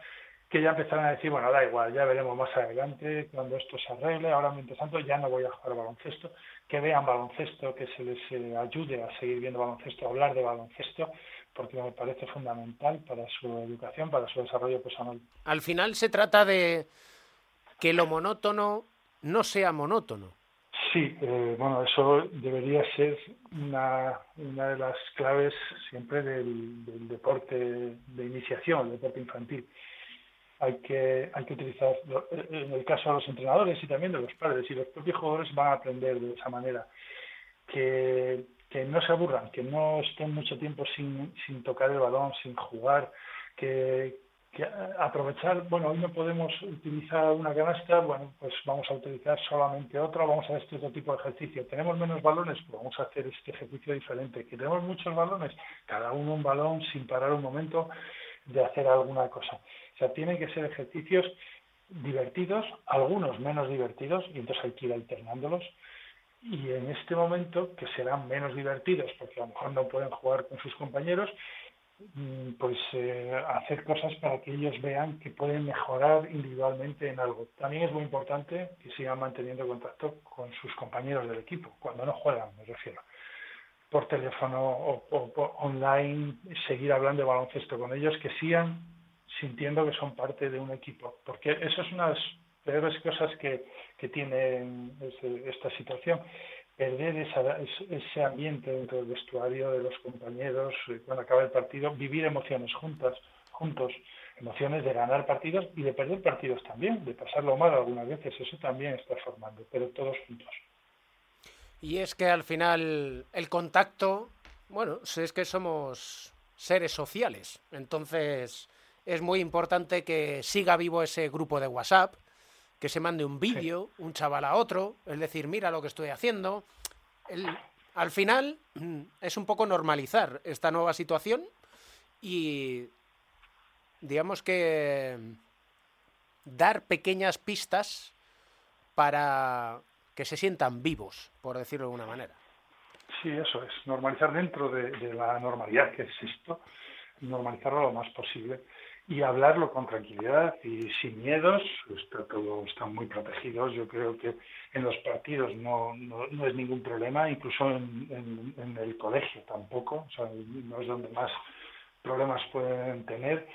que ya empezaran a decir, bueno, da igual, ya veremos más adelante cuando esto se arregle, ahora mientras tanto ya no voy a jugar baloncesto, que vean baloncesto, que se les eh, ayude a seguir viendo baloncesto, a hablar de baloncesto, porque me parece fundamental para su educación, para su desarrollo personal. Al final se trata de que lo monótono no sea monótono. Sí, eh, bueno, eso debería ser una, de las claves siempre del, del, deporte de iniciación, el deporte infantil. Hay que, hay que utilizar, en el caso de los entrenadores y también de los padres, y los propios jugadores van a aprender de esa manera, que, que no se aburran, que no estén mucho tiempo sin, sin tocar el balón, sin jugar, que, que aprovechar, bueno, hoy no podemos utilizar una canasta, bueno, pues vamos a utilizar solamente otra, vamos a hacer este otro tipo de ejercicio. Tenemos menos balones, pues vamos a hacer este ejercicio diferente. Que tenemos muchos balones, cada uno un balón sin parar un momento de hacer alguna cosa. O sea, tienen que ser ejercicios divertidos, algunos menos divertidos, y entonces hay que ir alternándolos. Y en este momento, que serán menos divertidos, porque a lo mejor no pueden jugar con sus compañeros, pues eh, hacer cosas para que ellos vean que pueden mejorar individualmente en algo. También es muy importante que sigan manteniendo contacto con sus compañeros del equipo, cuando no juegan, me refiero. Por teléfono o, online, seguir hablando de baloncesto con ellos, que sigan sintiendo que son parte de un equipo, porque eso es una de las peores cosas que, que tiene esta situación perder ese ambiente dentro del vestuario de los compañeros cuando acaba el partido, vivir emociones juntas, juntos, emociones de ganar partidos y de perder partidos también, de pasarlo mal algunas veces, eso también está formando, pero todos juntos. Y es que al final el contacto, bueno, es que somos seres sociales, entonces es muy importante que siga vivo ese grupo de WhatsApp, que se mande un vídeo, sí. un chaval a otro, es decir, mira lo que estoy haciendo. El, al final mm, es un poco normalizar esta nueva situación y digamos que dar pequeñas pistas para que se sientan vivos, por decirlo de alguna manera. Sí, eso es, normalizar dentro de, de la normalidad que es esto, normalizarlo lo más posible y hablarlo con tranquilidad y sin miedos. Está todo, están muy protegidos. Yo creo que en los partidos no, no, no es ningún problema, incluso en, en, en, el colegio tampoco. O sea, no es donde más problemas pueden tener.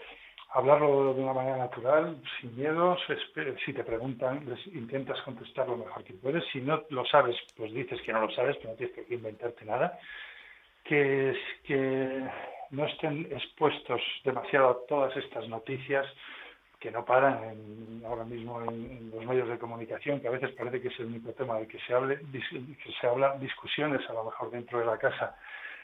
Hablarlo de una manera natural, sin miedos. Si te preguntan, les intentas contestar lo mejor que puedes. Si no lo sabes, pues dices que no lo sabes, pero no tienes que inventarte nada. Que, que no estén expuestos demasiado a todas estas noticias que no paran en, ahora mismo en, los medios de comunicación, que a veces parece que es el único tema del que se hable, que se habla, discusiones a lo mejor dentro de la casa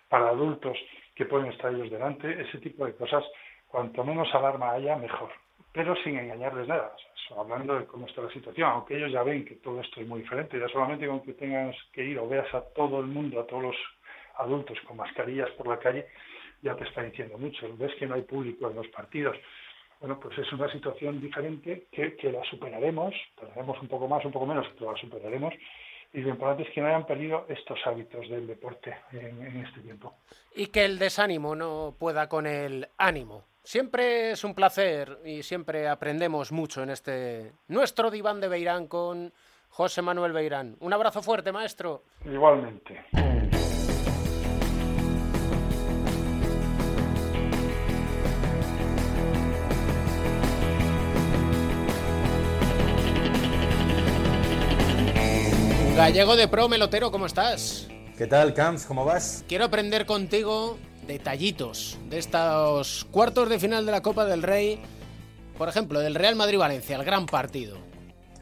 para adultos que pueden estar ellos delante, ese tipo de cosas, cuanto menos alarma haya, mejor, pero sin engañarles nada, o hablando de cómo está la situación, aunque ellos ya ven que todo esto es muy diferente, ya solamente con que tengas que ir o veas a todo el mundo, a todos los adultos con mascarillas por la calle, ya te está diciendo mucho. Ves que no hay público en los partidos. Bueno, pues es una situación diferente que, que la superaremos, tardaremos un poco más, un poco menos, pero la superaremos. Y lo importante es que no hayan perdido estos hábitos del deporte en, en este tiempo. Y que el desánimo no pueda con el ánimo. Siempre es un placer y siempre aprendemos mucho en este nuestro diván de Beirán con José Manuel Beirán. Un abrazo fuerte, maestro. Igualmente. Gallego de Pro Melotero, ¿cómo estás? ¿Qué tal, Camps? ¿Cómo vas? Quiero aprender contigo detallitos de estos cuartos de final de la Copa del Rey. Por ejemplo, del Real Madrid-Valencia, el gran partido.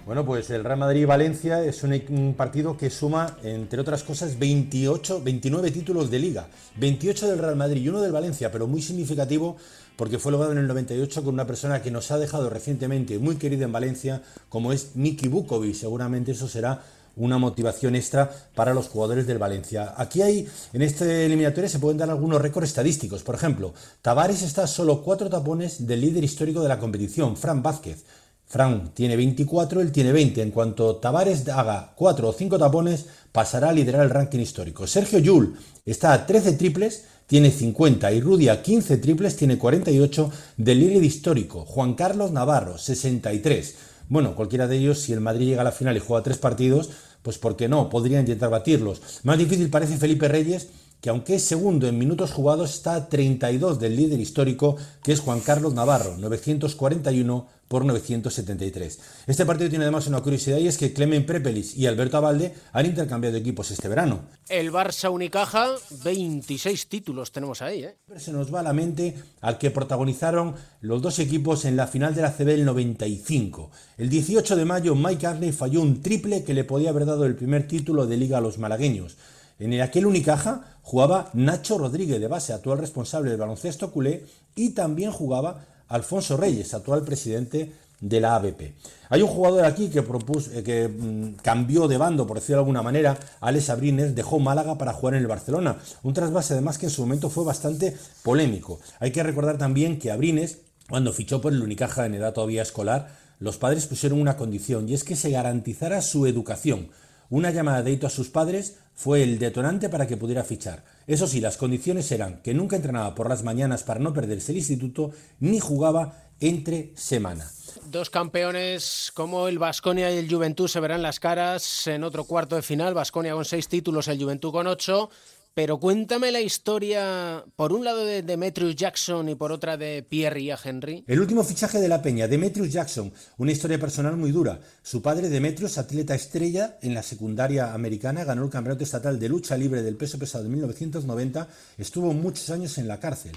Bueno, pues el Real Madrid-Valencia es un, un partido que suma, entre otras cosas, 28, 29 títulos de liga. 28 del Real Madrid y uno del Valencia, pero muy significativo porque fue logrado en el 98 con una persona que nos ha dejado recientemente muy querida en Valencia, como es Miki Bukovic. Seguramente eso será una motivación extra para los jugadores del Valencia. Aquí hay, en este eliminatorio se pueden dar algunos récords estadísticos. Por ejemplo, Tavares está a solo cuatro tapones del líder histórico de la competición, Fran Vázquez. Fran tiene 24, él tiene 20. En cuanto Tavares haga 4 o 5 tapones, pasará a liderar el ranking histórico. Sergio Yul está a 13 triples, tiene 50 y Rudy a 15 triples, tiene 48 del líder histórico. Juan Carlos Navarro, 63. Bueno, cualquiera de ellos, si el Madrid llega a la final y juega tres partidos, pues ¿por qué no? Podría intentar batirlos. Más difícil parece Felipe Reyes, que aunque es segundo en minutos jugados, está a 32 del líder histórico, que es Juan Carlos Navarro, 941 por 973. Este partido tiene además una curiosidad y es que Clemen Prepelis y Alberto Abalde han intercambiado equipos este verano. El Barça Unicaja, 26 títulos tenemos ahí, ¿eh? Se nos va a la mente al que protagonizaron los dos equipos en la final de la CB del 95. El 18 de mayo, Mike Arley falló un triple que le podía haber dado el primer título de liga a los malagueños. En el aquel Unicaja jugaba Nacho Rodríguez de base, actual responsable del baloncesto culé, y también jugaba Alfonso Reyes, actual presidente de la ABP. Hay un jugador aquí que, eh, que mm, cambió de bando, por decirlo de alguna manera, Alex Abrines dejó Málaga para jugar en el Barcelona. Un trasvase además que en su momento fue bastante polémico. Hay que recordar también que Abrines, cuando fichó por el Unicaja en edad todavía escolar, los padres pusieron una condición y es que se garantizara su educación. Una llamada de hito a sus padres fue el detonante para que pudiera fichar. Eso sí, las condiciones eran que nunca entrenaba por las mañanas para no perderse el instituto, ni jugaba entre semana. Dos campeones como el Vasconia y el Juventud se verán las caras en otro cuarto de final. Vasconia con seis títulos, el Juventud con ocho. Pero cuéntame la historia, por un lado de Demetrius Jackson y por otra de Pierre y Henry. El último fichaje de la Peña, Demetrius Jackson, una historia personal muy dura. Su padre, Demetrius, atleta estrella en la secundaria americana, ganó el campeonato estatal de lucha libre del peso pesado en 1990, estuvo muchos años en la cárcel.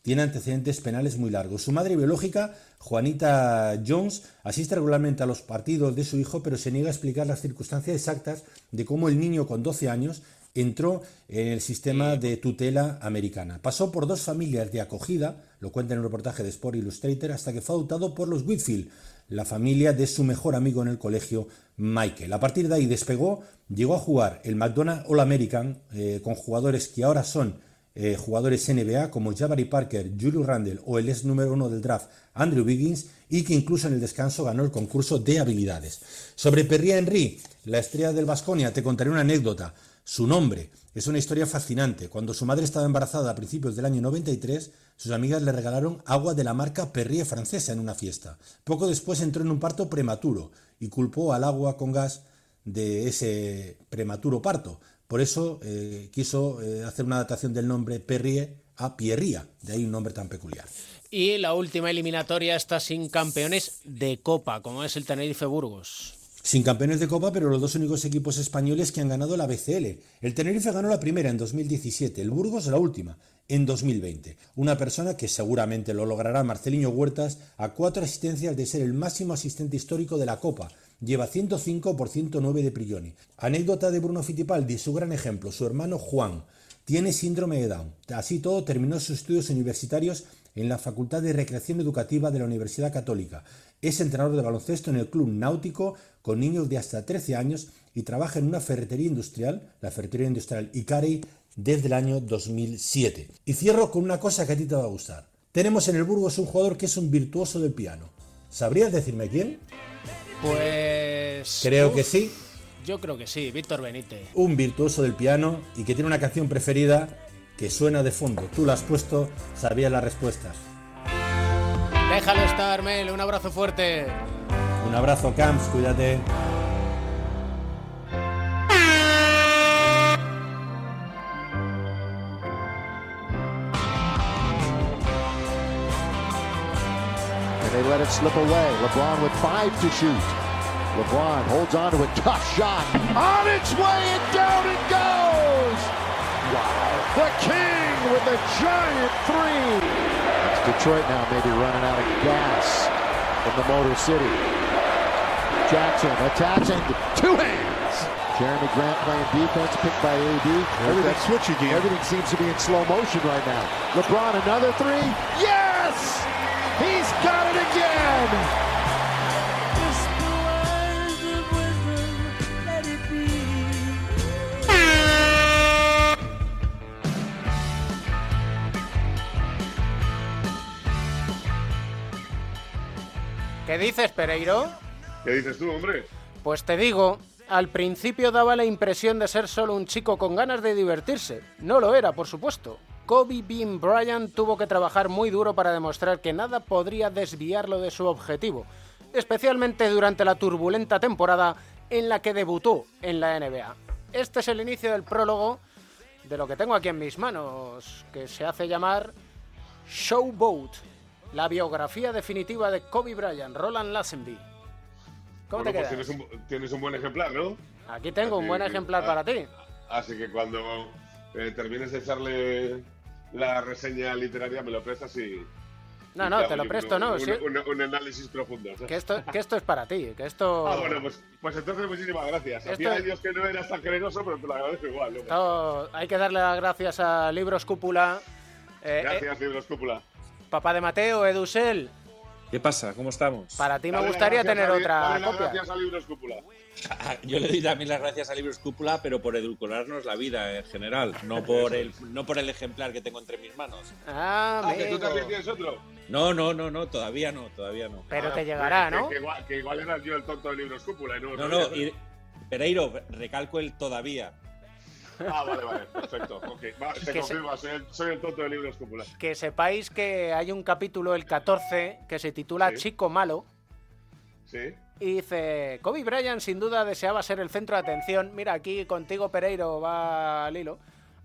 Tiene antecedentes penales muy largos. Su madre biológica, Juanita Jones, asiste regularmente a los partidos de su hijo, pero se niega a explicar las circunstancias exactas de cómo el niño con 12 años entró en el sistema de tutela americana. Pasó por dos familias de acogida, lo cuenta en un reportaje de Sport Illustrator, hasta que fue adoptado por los Whitfield, la familia de su mejor amigo en el colegio, Michael. A partir de ahí despegó, llegó a jugar el McDonald's All American eh, con jugadores que ahora son eh, jugadores NBA como Jabari Parker, Julius Randle o el ex número uno del draft, Andrew Wiggins, y que incluso en el descanso ganó el concurso de habilidades. Sobre Perry Henry, la estrella del Vasconia, te contaré una anécdota. Su nombre es una historia fascinante. Cuando su madre estaba embarazada a principios del año 93, sus amigas le regalaron agua de la marca Perrier francesa en una fiesta. Poco después entró en un parto prematuro y culpó al agua con gas de ese prematuro parto. Por eso eh, quiso eh, hacer una adaptación del nombre Perrier a Pierría, de ahí un nombre tan peculiar. Y la última eliminatoria está sin campeones de Copa, como es el Tenerife Burgos. Sin campeones de Copa, pero los dos únicos equipos españoles que han ganado la BCL. El Tenerife ganó la primera en 2017, el Burgos la última, en 2020. Una persona que seguramente lo logrará, Marceliño Huertas, a cuatro asistencias de ser el máximo asistente histórico de la Copa. Lleva 105 por 109 de Prigioni. Anécdota de Bruno Fittipaldi, su gran ejemplo, su hermano Juan. Tiene síndrome de Down. Así todo, terminó sus estudios universitarios en la Facultad de Recreación Educativa de la Universidad Católica. Es entrenador de baloncesto en el Club Náutico con niños de hasta 13 años y trabaja en una ferretería industrial, la ferretería industrial Icari, desde el año 2007. Y cierro con una cosa que a ti te va a gustar. Tenemos en el Burgos un jugador que es un virtuoso del piano. ¿Sabrías decirme quién? Pues... Creo que sí. Yo creo que sí, Víctor Benítez. Un virtuoso del piano y que tiene una canción preferida que suena de fondo. Tú la has puesto, sabías las respuestas. Déjalo estar, Mel. Un abrazo fuerte. Un abrazo, Camps. Cuídate. And they let it slip away. LeBron with five to shoot. LeBron holds on to a tough shot. On its way and down it goes. Wow. The King with a giant three. It's Detroit now maybe running out of gas from the Motor City. Jackson attaching two hands. Jeremy Grant playing defense, picked by AD. Everything, switch again. Everything seems to be in slow motion right now. LeBron another three. Yes! He's got it again! ¿Qué dices, Pereiro? ¿Qué dices tú, hombre? Pues te digo, al principio daba la impresión de ser solo un chico con ganas de divertirse. No lo era, por supuesto. Kobe Bean Bryant tuvo que trabajar muy duro para demostrar que nada podría desviarlo de su objetivo, especialmente durante la turbulenta temporada en la que debutó en la NBA. Este es el inicio del prólogo de lo que tengo aquí en mis manos, que se hace llamar Showboat, la biografía definitiva de Kobe Bryant, Roland Lazenby. ¿Cómo Bueno, te pues tienes un, tienes un buen ejemplar, ¿no? Aquí tengo un buen ejemplar ah, para ti. Así que cuando eh, termines de echarle la reseña literaria, me lo prestas y. No, y no, te lo yo presto, un- no, Un, sí. un- un análisis profundo. ¿sabes? Que esto, que esto es para ti, que esto... Ah, bueno, pues, pues entonces muchísimas gracias. Esto- Hacía años que no eras tan generoso, pero te lo agradezco igual. ¿no? esto- hay que darle las gracias a Libros Cúpula, eh, eh, Gracias, Libros Cúpula. papá de Mateo, Edusel. ¿Qué pasa? ¿Cómo estamos? Para ti me Dale gustaría tener a otra dale las copia. gracias a Libros Cúpula. <laughs> Yo le doy también las gracias a Libros Cúpula, pero por edulcorarnos la vida en general, no por el, no por el ejemplar que tengo entre mis manos. Ah, Ah, que tú también tienes otro. No, no, no, no, todavía no, todavía no. Pero Ah, te llegará, que- ¿no? Que, igual, que igual eras yo el tonto de Libros Cúpula. y No, No, no, y Pereiro, recalco el todavía. Ah, vale, vale, perfecto. Ok, va, se Que se- confirma, soy el, soy el tonto de Libros Cúpula. Que sepáis que hay un capítulo, el 14, que se titula Sí. Chico Malo. Sí. Y dice, Kobe Bryant sin duda deseaba ser el centro de atención. Mira, aquí contigo Pereiro va al hilo.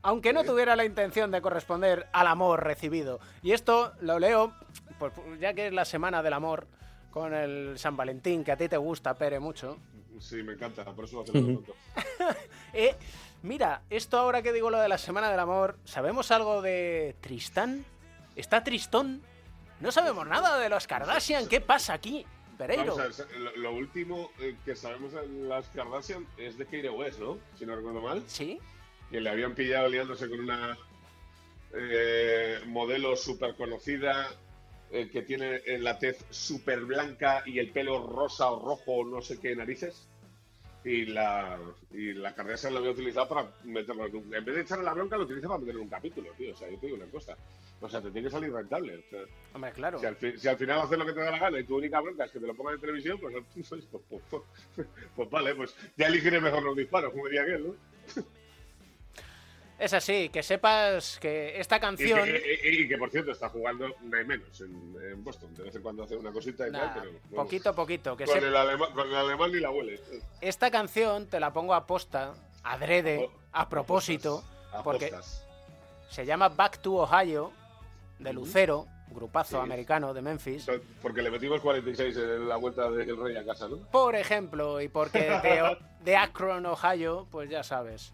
Aunque no tuviera la intención de corresponder al amor recibido. Y esto lo leo, pues ya que es la semana del amor, con el San Valentín, que a ti te gusta, Pere, mucho. Sí, me encanta, por eso lo hacemos. <laughs> Eh, mira, esto ahora que digo lo de la semana del amor, ¿sabemos algo de Tristán? ¿Está Tristón? No sabemos nada de los Kardashian. ¿Qué pasa aquí, Pereiro? Vamos a ver, lo, lo último eh, que sabemos en las Kardashian es de Kanye West, ¿no? Si no recuerdo mal. Sí. Que le habían pillado liándose con una eh, modelo súper conocida eh, que tiene eh, la tez súper blanca y el pelo rosa o rojo o no sé qué narices. Y la, y la Kardashian lo había utilizado para meterlo en un... En vez de echarle la bronca, lo utiliza para meterlo en un capítulo, tío. O sea, yo te digo una cosa. O sea, te tiene que salir rentable. O sea, Hombre, claro. si al, fi- si al final haces lo que te da la gana y tu única bronca es que te lo pongan en televisión, pues, <laughs> pues, pues, pues, pues- pues vale, pues ya elegiré mejor los disparos, como diría aquel, ¿no? <laughs> Es así, que sepas que esta Y canción... que, y- y que, por cierto está jugando hay menos en, en Boston. De vez en cuando hace una cosita y Nah, tal, pero. poquito a poquito, que con, el alemán, con el alemán ni la huele. Esta canción te la pongo a posta, adrede, Oh, a propósito, A porque postas. se llama Back to Ohio, de Lucero, grupazo Sí. americano de Memphis. Porque le metimos 46 en la vuelta del rey a casa, ¿no? Por ejemplo, y porque de, <laughs> de Akron, Ohio, pues ya sabes.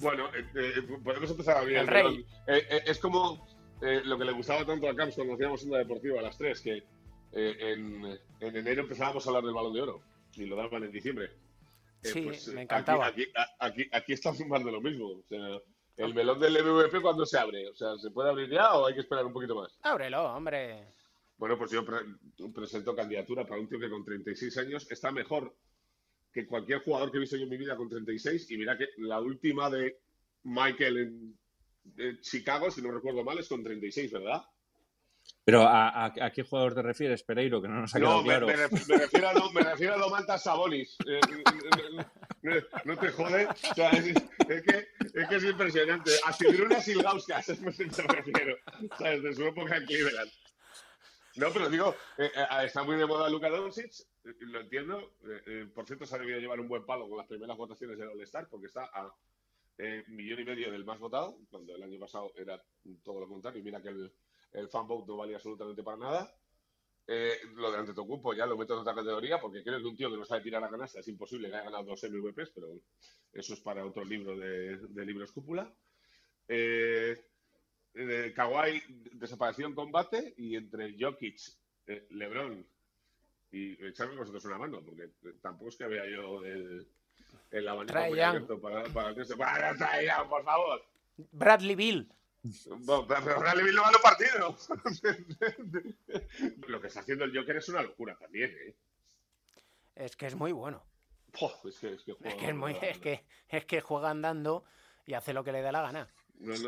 Bueno, eh, eh, podemos empezar bien. El rey. Eh, eh, es como eh, lo que le gustaba tanto a Camps cuando hacíamos una deportiva a las 3, que eh, en, en enero empezábamos a hablar del balón de oro y lo daban en diciembre. Eh, Sí, pues, eh, me encantaba. Aquí, aquí, aquí, aquí estamos más de lo mismo. O sea, el melón del MVP cuando se abre. O sea, ¿se puede abrir ya o hay que esperar un poquito más? Ábrelo, hombre. Bueno, pues yo pre- presento candidatura para un tío que con 36 años está mejor que cualquier jugador que he visto yo en mi vida con 36. Y mira que la última de Michael en, Chicago, si no recuerdo mal, es con 36, ¿verdad? Pero ¿a, a, a qué jugador te refieres, Pereiro? Que no nos ha quedado No, me, claro. me ref- me refiero a, Do- me refiero a Domantas Sabonis. Eh, eh, eh, no te jode. O sea, es, es que, es que es impresionante. A Sidruna Silgauskas, es lo que me refiero. ¿Sabes? De su época en Cleveland. No, pero digo, eh, eh, está muy de moda Luka Doncic, eh, lo entiendo. Por cierto, se ha debido llevar un buen palo con las primeras votaciones del All-Star, porque está a millón y medio del más votado, cuando el año pasado era todo lo contrario. Y mira que el, el fan vote no valía absolutamente para nada. Lo de Antetokounmpo ya lo meto en otra categoría, porque creo que un tío que no sabe tirar a canasta es imposible que haya ganado dos MVPs, pero eso es para otro libro de, libros cúpula. Eh, Kawhi desapareció en combate y entre Jokic, eh, LeBron y echarme vosotros una mano, porque tampoco es que vea yo el, el abanico muy abierto para, para que se... ¡Para, trae por favor! Bradley Bill. Bueno, pero Bradley Bill no gana partido. <laughs> Lo que está haciendo el Joker es una locura también, ¿eh? Es que es muy bueno. Poh, es que, es que, Es juega- que, es, muy, es, que, es que juega andando y hace lo que le da la gana.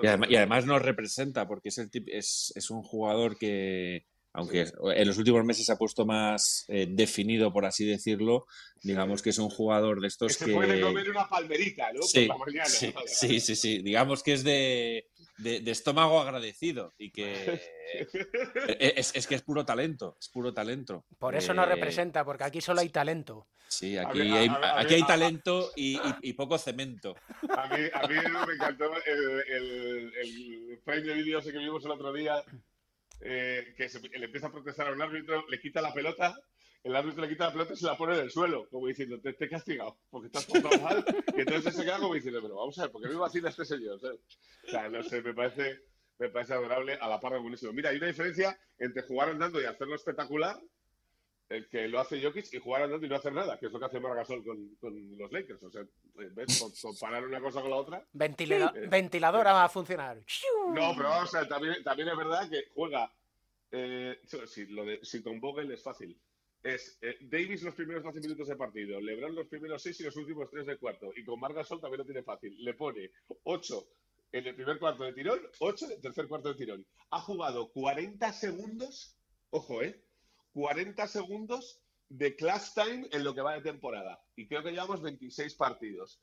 Y además, y además nos representa porque es, el tip- es, es un jugador que, aunque en los últimos meses se ha puesto más eh, definido, por así decirlo, digamos que es un jugador de estos que que... se puede comer una palmerita, ¿no? Sí, por la mañana. sí, sí, sí, sí. Digamos que es de, de- de estómago agradecido y que <laughs> e, es, es que es puro talento, es puro talento. Por eso nos Eh, representa, porque aquí solo hay talento. Sí, A aquí hay, a ver, a aquí ver, hay a- talento y, y- y poco cemento. A mí, a mí me encantó el, el, el frame de vídeo ese que vimos el otro día, eh, que se- le empieza a protestar a un árbitro, le quita la pelota, el árbitro le quita la pelota y se la pone en el suelo, como diciendo, te, te he castigado, porque has portado mal, y entonces se queda como diciendo, pero vamos a ver, ¿por qué me vacila este señor? ¿sabes? O sea, no sé, me parece, me parece adorable, a la par de buenísimo. Mira, hay una diferencia entre jugar andando y hacerlo espectacular, el que lo hace Jokic y jugar andando y no hacer nada, que es lo que hace Margasol con, con los Lakers. O sea, ¿ves? Com- Comparar una cosa con la otra. Ventilera- Eh, ventiladora va a funcionar. No, pero vamos a ver, también, también es verdad que juega. Eh, si, lo de, si con Vogel es fácil. Es eh, Davis los primeros 12 minutos de partido, LeBron los primeros 6 y los últimos 3 de cuarto. Y con Margasol también lo tiene fácil. Le pone 8 en el primer cuarto de tirón, 8 en el tercer cuarto de tirón. Ha jugado 40 segundos, ojo, ¿eh? 40 segundos de class time en lo que va de temporada. Y creo que llevamos 26 partidos.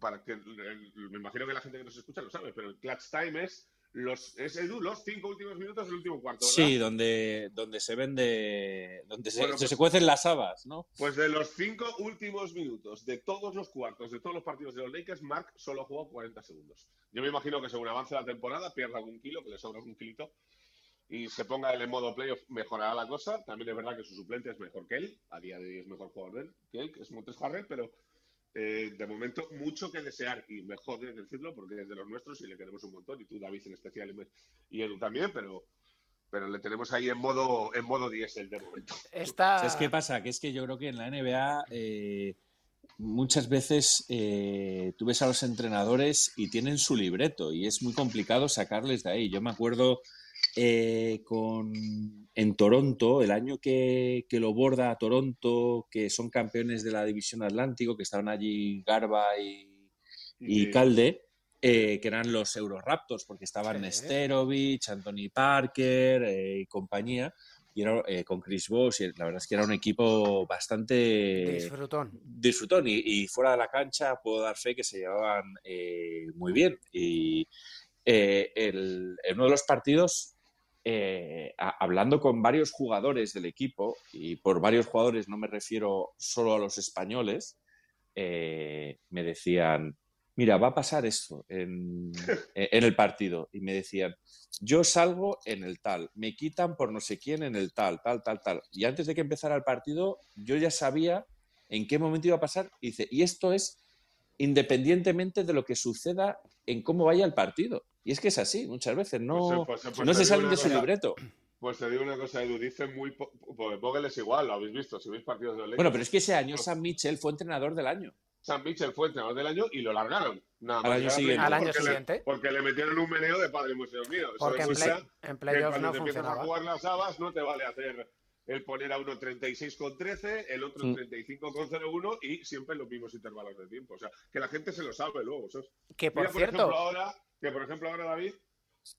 Para que, el- me imagino que la gente que nos escucha lo sabe, pero el clutch time es los, es Edu, los cinco últimos minutos del último cuarto, ¿verdad? Sí, donde, donde se vende, donde se, Bueno, se- pues- se cuecen las habas, ¿no? Pues de los cinco últimos minutos de todos los cuartos, de todos los partidos de los Lakers, Mark solo jugó 40 segundos. Yo me imagino que según avance la temporada, pierda algún kilo, que le sobra un kilito, y se ponga él en modo playoff, mejorará la cosa. También es verdad que su suplente es mejor que él, a día de hoy es mejor jugador de él, que él, que es Montes Harrell, pero eh, de momento mucho que desear, y mejor de decirlo porque es de los nuestros y le queremos un montón, y tú, David, en especial, y Edu también, pero, pero le tenemos ahí en modo, en modo diésel de momento. Está... ¿Sabes qué pasa? Que es que yo creo que en la NBA eh, muchas veces eh, tú ves a los entrenadores y tienen su libreto y es muy complicado sacarles de ahí. Yo me acuerdo eh, con, en Toronto, el año que, que lo borda a Toronto, que son campeones de la División Atlántico, que estaban allí Garba y, y Sí. Calde, eh, que eran los Euroraptors, porque estaban Sí. Nesterovich, Anthony Parker eh, y compañía, y era, eh, con Chris Bosh, y la verdad es que era un equipo bastante Disfrutón. disfrutón y, y fuera de la cancha puedo dar fe que se llevaban eh, muy bien y eh, el- en uno de los partidos eh, a- hablando con varios jugadores del equipo y por varios jugadores no me refiero solo a los españoles eh, me decían mira va a pasar esto en, <laughs> en el partido y me decían yo salgo en el tal, me quitan por no sé quién en el tal, tal, tal, tal. Y antes de que empezara el partido, yo ya sabía en qué momento iba a pasar. Y dice, y esto es independientemente de lo que suceda en cómo vaya el partido. Y es que es así, muchas veces, no, Pues, pues, pues, no te se digo salen una de su cosa. libreto. Pues te digo una cosa, Edu, dice muy... Porque Vogel es igual, lo habéis visto, si veis partidos de Lakers. Bueno, pero es que ese año Sam Mitchell fue entrenador del año. Sam Mitchell fue entrenador del año y lo largaron. Nada Al más año siguiente. Al año porque le- siguiente. porque le metieron un meneo de padre museo mío. Eso Porque en, play- en playoffs cuando no te empiezas a funcionaba. jugar las habas no te vale hacer el poner a uno 36 con 13, el otro Mm. 35 con 01 y siempre los mismos intervalos de tiempo. O sea, que la gente se lo sabe luego. ¿sabes? Que por Mira, cierto, ejemplo, ahora, que por ejemplo ahora, David,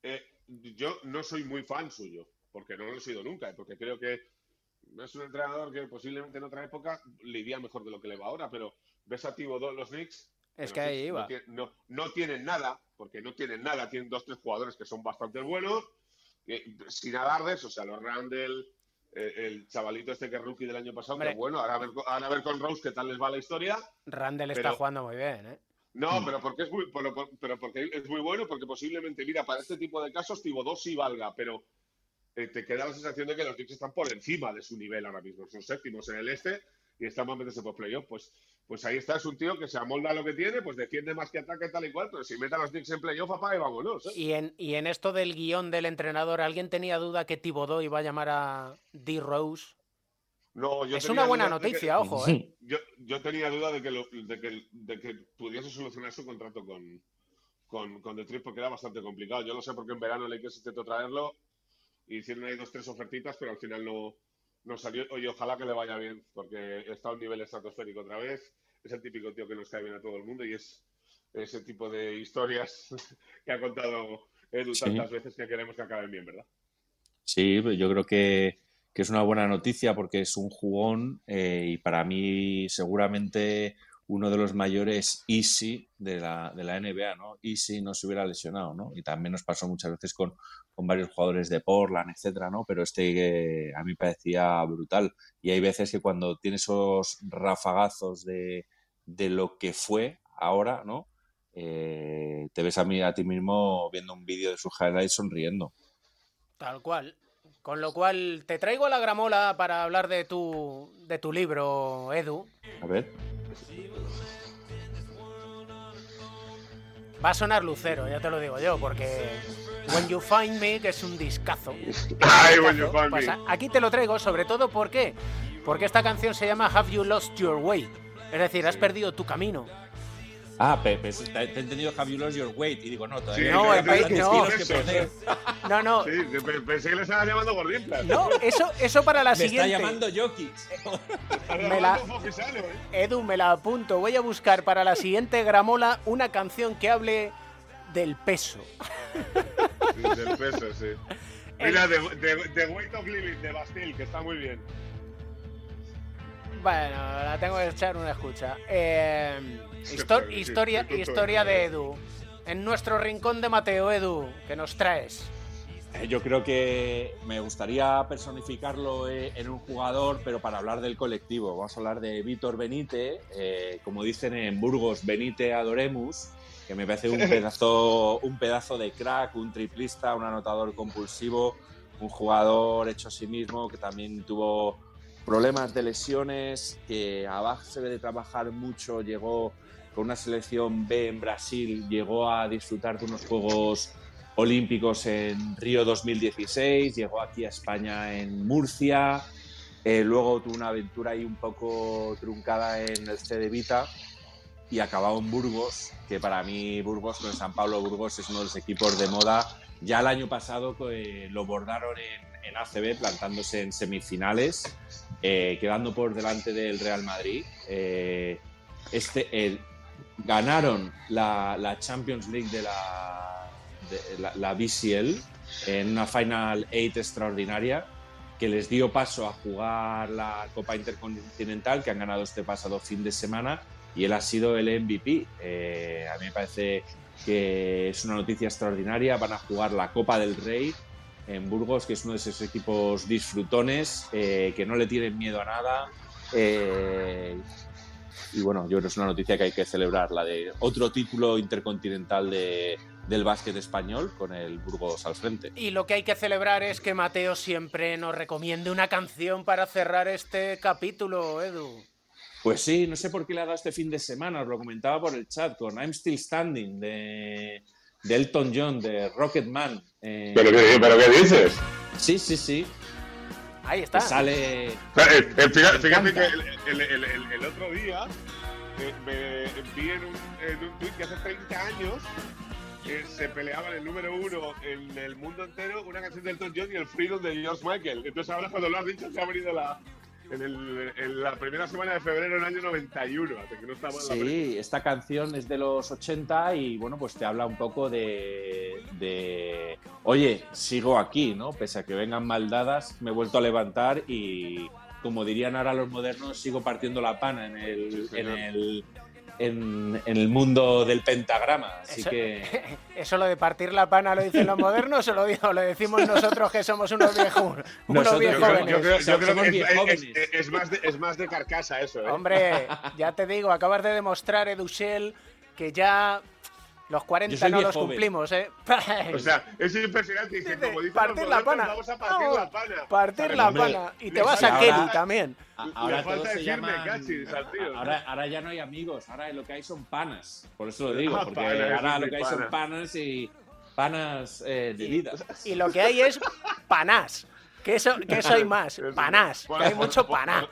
eh, yo no soy muy fan suyo, porque no lo he sido nunca, porque creo que es un entrenador que posiblemente en otra época le iría mejor de lo que le va ahora, pero ves a en los Knicks. Es que ahí iba. No, tienen- no- no tienen nada, porque no tienen nada, tienen dos, tres jugadores que son bastante buenos, eh, sin alardes, o sea, los Randall, eh, el chavalito este que es rookie del año pasado, Hombre. que bueno, ahora a, ver, ahora a ver con Rose qué tal les va la historia. Randall está jugando muy bien, ¿eh? No, pero porque es muy, pero, por- pero porque es muy bueno, porque posiblemente, mira, para este tipo de casos, Thibodeau sí valga, pero eh, te queda la sensación de que los Knicks están por encima de su nivel ahora mismo. Son séptimos en el este y están más meterse por playoff. Pues, pues ahí está, es un tío que se amolda a lo que tiene, pues defiende más que ataca y tal y cual, pero si mete a los Knicks en playoff, apaga y vámonos. ¿eh? Y en, y en esto del guion del entrenador, ¿alguien tenía duda que Thibodeau iba a llamar a D. Rose? No, yo Es tenía una buena duda de que- noticia, ojo, ¿eh? Yo, yo tenía duda de que, lo- de, que, de que pudiese solucionar su contrato con, con, con The Trip porque era bastante complicado. Yo no sé por qué en verano Lakers intentó traerlo y hicieron ahí dos, tres ofertitas, pero al final no, no salió. Oye, ojalá que le vaya bien porque está a un nivel estratosférico otra vez. Es el típico tío que nos cae bien a todo el mundo y es ese tipo de historias <laughs> que ha contado Edu Sí. tantas veces que queremos que acaben bien, ¿verdad? Sí, pues yo creo que, que es una buena noticia porque es un jugón eh, y para mí seguramente uno de los mayores easy de la, de la NBA, ¿no? Easy no se hubiera lesionado, ¿no? Y también nos pasó muchas veces con, con varios jugadores de Portland, etcétera, ¿no? Pero este eh, a mí parecía brutal. Y hay veces que cuando tiene esos rafagazos de, de lo que fue ahora, ¿no? Eh, te ves a mí a ti mismo viendo un vídeo de sus highlights sonriendo. Tal cual. Con lo cual, te traigo a la gramola para hablar de tu, de tu libro, Edu. A ver. Va a sonar lucero, ya te lo digo yo, porque When You Find Me, que es un discazo. <laughs> Ay, When You Find Pues Me. a- aquí te lo traigo, sobre todo ¿por qué? Porque esta canción se llama Have You Lost Your Way. Es decir, has perdido tu camino. Ah, Pepe, te, he entendido Have You Lost Your Weight y digo, no, todavía no, hay 10 no. perder. No, no. Sí, pe- pensé que le estabas llamando gordinflas. No, eso, eso para la Me siguiente. está llamando Jokic. Me la- Edu, me la apunto. Voy a buscar para la siguiente gramola una canción que hable del peso. Sí, del peso, sí. <laughs> Mira, The, The- The Weight of Living de Bastille, que está muy bien. Bueno, la tengo que echar una escucha. Eh, histo- historia historia de Edu. En nuestro rincón de Mateo, Edu, que nos traes? Eh, Yo creo que me gustaría personificarlo eh, en un jugador, pero para hablar del colectivo. Vamos a hablar de Víctor Benite, eh, como dicen en Burgos, Benite Adoremus, que me parece un <laughs> pedazo, un pedazo de crack, un triplista, un anotador compulsivo, un jugador hecho a sí mismo que también tuvo problemas de lesiones, que a base de trabajar mucho llegó con una selección B en Brasil, llegó a disfrutar de unos Juegos Olímpicos en Río 2016, llegó aquí a España en Murcia, eh, luego tuvo una aventura ahí un poco truncada en el C de Vita y acabado en Burgos, que para mí Burgos, con San Pablo Burgos, es uno de los equipos de moda. Ya el año pasado eh, lo bordaron en, en ACB, plantándose en semifinales, eh, quedando por delante del Real Madrid. Eh, este, ganaron la, la Champions League de la, de la, la BCL en una Final Eight extraordinaria que les dio paso a jugar la Copa Intercontinental que han ganado este pasado fin de semana y él ha sido el MVP. Eh, a mí me parece que es una noticia extraordinaria. Van a jugar la Copa del Rey en Burgos, que es uno de esos equipos disfrutones eh, que no le tienen miedo a nada. Eh, y bueno, yo creo que es una noticia que hay que celebrar, la de otro título intercontinental de, del básquet español con el Burgos al frente. Y lo que hay que celebrar es que Mateo siempre nos recomiende una canción para cerrar este capítulo, Edu. Pues sí, no sé por qué le ha dado este fin de semana, os lo comentaba por el chat, con I'm Still Standing de, de Elton John, de Rocketman. Eh, ¿Pero qué- pero qué dices? Sí, sí, sí. Ahí está. Que sale. Fíjate, que encanta. el, el- el- el- el otro día eh, me vi en un, en un tuit que hace 30 años eh, se peleaban el número uno en el mundo entero una canción de Elton John y el Freedom de George Michael. Entonces ahora cuando lo has dicho se ha venido la, en, el- en la primera semana de febrero del año 91, hasta que no estaba en la. Sí, esta canción es de los 80 y bueno, pues te habla un poco de, de, oye, sigo aquí, ¿no? Pese a que vengan maldadas, me he vuelto a levantar y como dirían ahora los modernos, sigo partiendo la pana en el, en señor. el, en, en el mundo del pentagrama. Así Eso- que <laughs> ¿Eso lo de partir la pana lo dicen los modernos o lo, digo- lo decimos nosotros que somos unos viejos, unos Nosotros- viejos jóvenes? yo creo- yo creo Somos que bien es, es- jóvenes. es- es más de, es más de carcasa eso, ¿eh? Hombre, ya te digo, acabas de demostrar, Edushel, que ya los 40 Yo soy no los joven. cumplimos, ¿eh? O sea, <laughs> es impresionante. Dice, como dicen Partir los la pana. Vamos a partir Vamos, la pana. Partir la Hombre, pana. Y te vas a Kelly también. ahora falta decirme llaman... cachis al tío. Ahora, ahora ya no hay amigos, ahora lo que hay son panas. Por eso lo digo, Ah, porque ahora lo que hay son panas. y panas eh, de vida. Y lo que hay es panás. Que eso, que eso hay <laughs> más. Panás. Que hay mucho paná.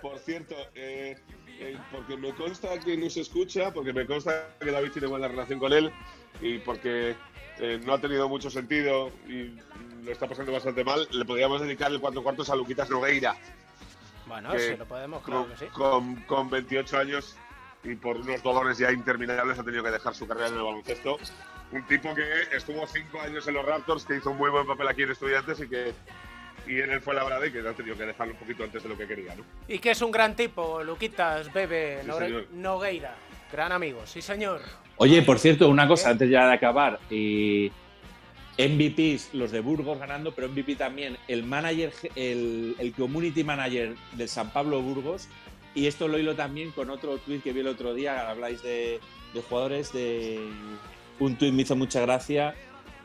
Por, cierto, eh, eh, porque me consta que nos escucha, porque me consta que David tiene buena relación con él y porque eh, no ha tenido mucho sentido y lo está pasando bastante mal, le podríamos dedicar el cuatro cuartos a Luquitas Nogueira. Bueno, sí, lo podemos, claro con, que sí. Con, con 28 años y por unos dolores ya interminables ha tenido que dejar su carrera en el baloncesto. Un tipo que estuvo cinco años en los Raptors, que hizo un muy buen papel aquí en Estudiantes y que y en él fue la verdad y que ha tenido que dejarlo un poquito antes de lo que quería, ¿no? Y que es un gran tipo, Luquitas Bebe Sí. Nogueira. Gran amigo, sí señor. Oye, por cierto, una cosa antes ya de acabar. Y MVPs, los de Burgos ganando, pero MVP también el manager, el, el community manager del San Pablo Burgos. Y esto lo hilo también con otro tuit que vi el otro día, habláis de, de jugadores, de un tuit me hizo mucha gracia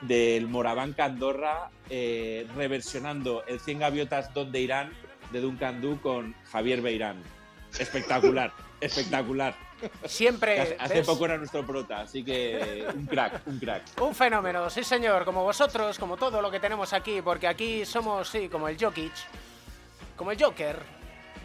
del Moraván Andorra eh, reversionando el 100 gaviotas donde Irán de Duncan Du con Javier Beirán. Espectacular, <laughs> espectacular. Siempre, Hace, hace poco era nuestro prota, así que un crack, un crack. Un fenómeno, sí señor, como vosotros, como todo lo que tenemos aquí, porque aquí somos, sí, como el Jokic, como el Joker.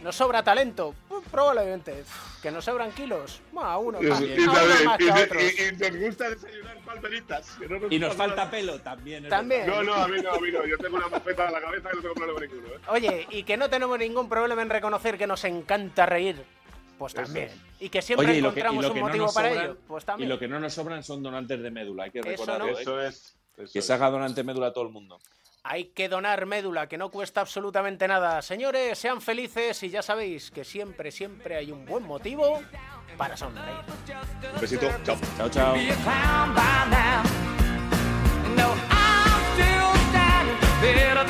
¿Nos sobra talento? Pues, probablemente. ¿Que nos sobran kilos? Bueno, a uno Y, más, y a uno también- más que y- a otros. y- y nos gusta desayunar palmeritas. que no Y nos pasa falta nada. pelo también. También. No, no, a mí no, a mí no. Yo tengo una mofeta en la cabeza y no tengo problema ninguno. ¿eh? Oye, y que no tenemos ningún problema en reconocer que nos encanta reír. Pues Eso también. es. Y que siempre Oye, y lo que, y encontramos lo un no motivo para sobran, ello. Pues y también. lo que no nos sobran son donantes de médula, hay que Eso recordarlo. no. ¿eh? Eso es. eso que es. se haga donante de médula a todo el mundo. Hay que donar médula, que no cuesta absolutamente nada. Señores, sean felices y ya sabéis que siempre, siempre hay un buen motivo para sonreír. Un besito. Chao. Chao, chao. be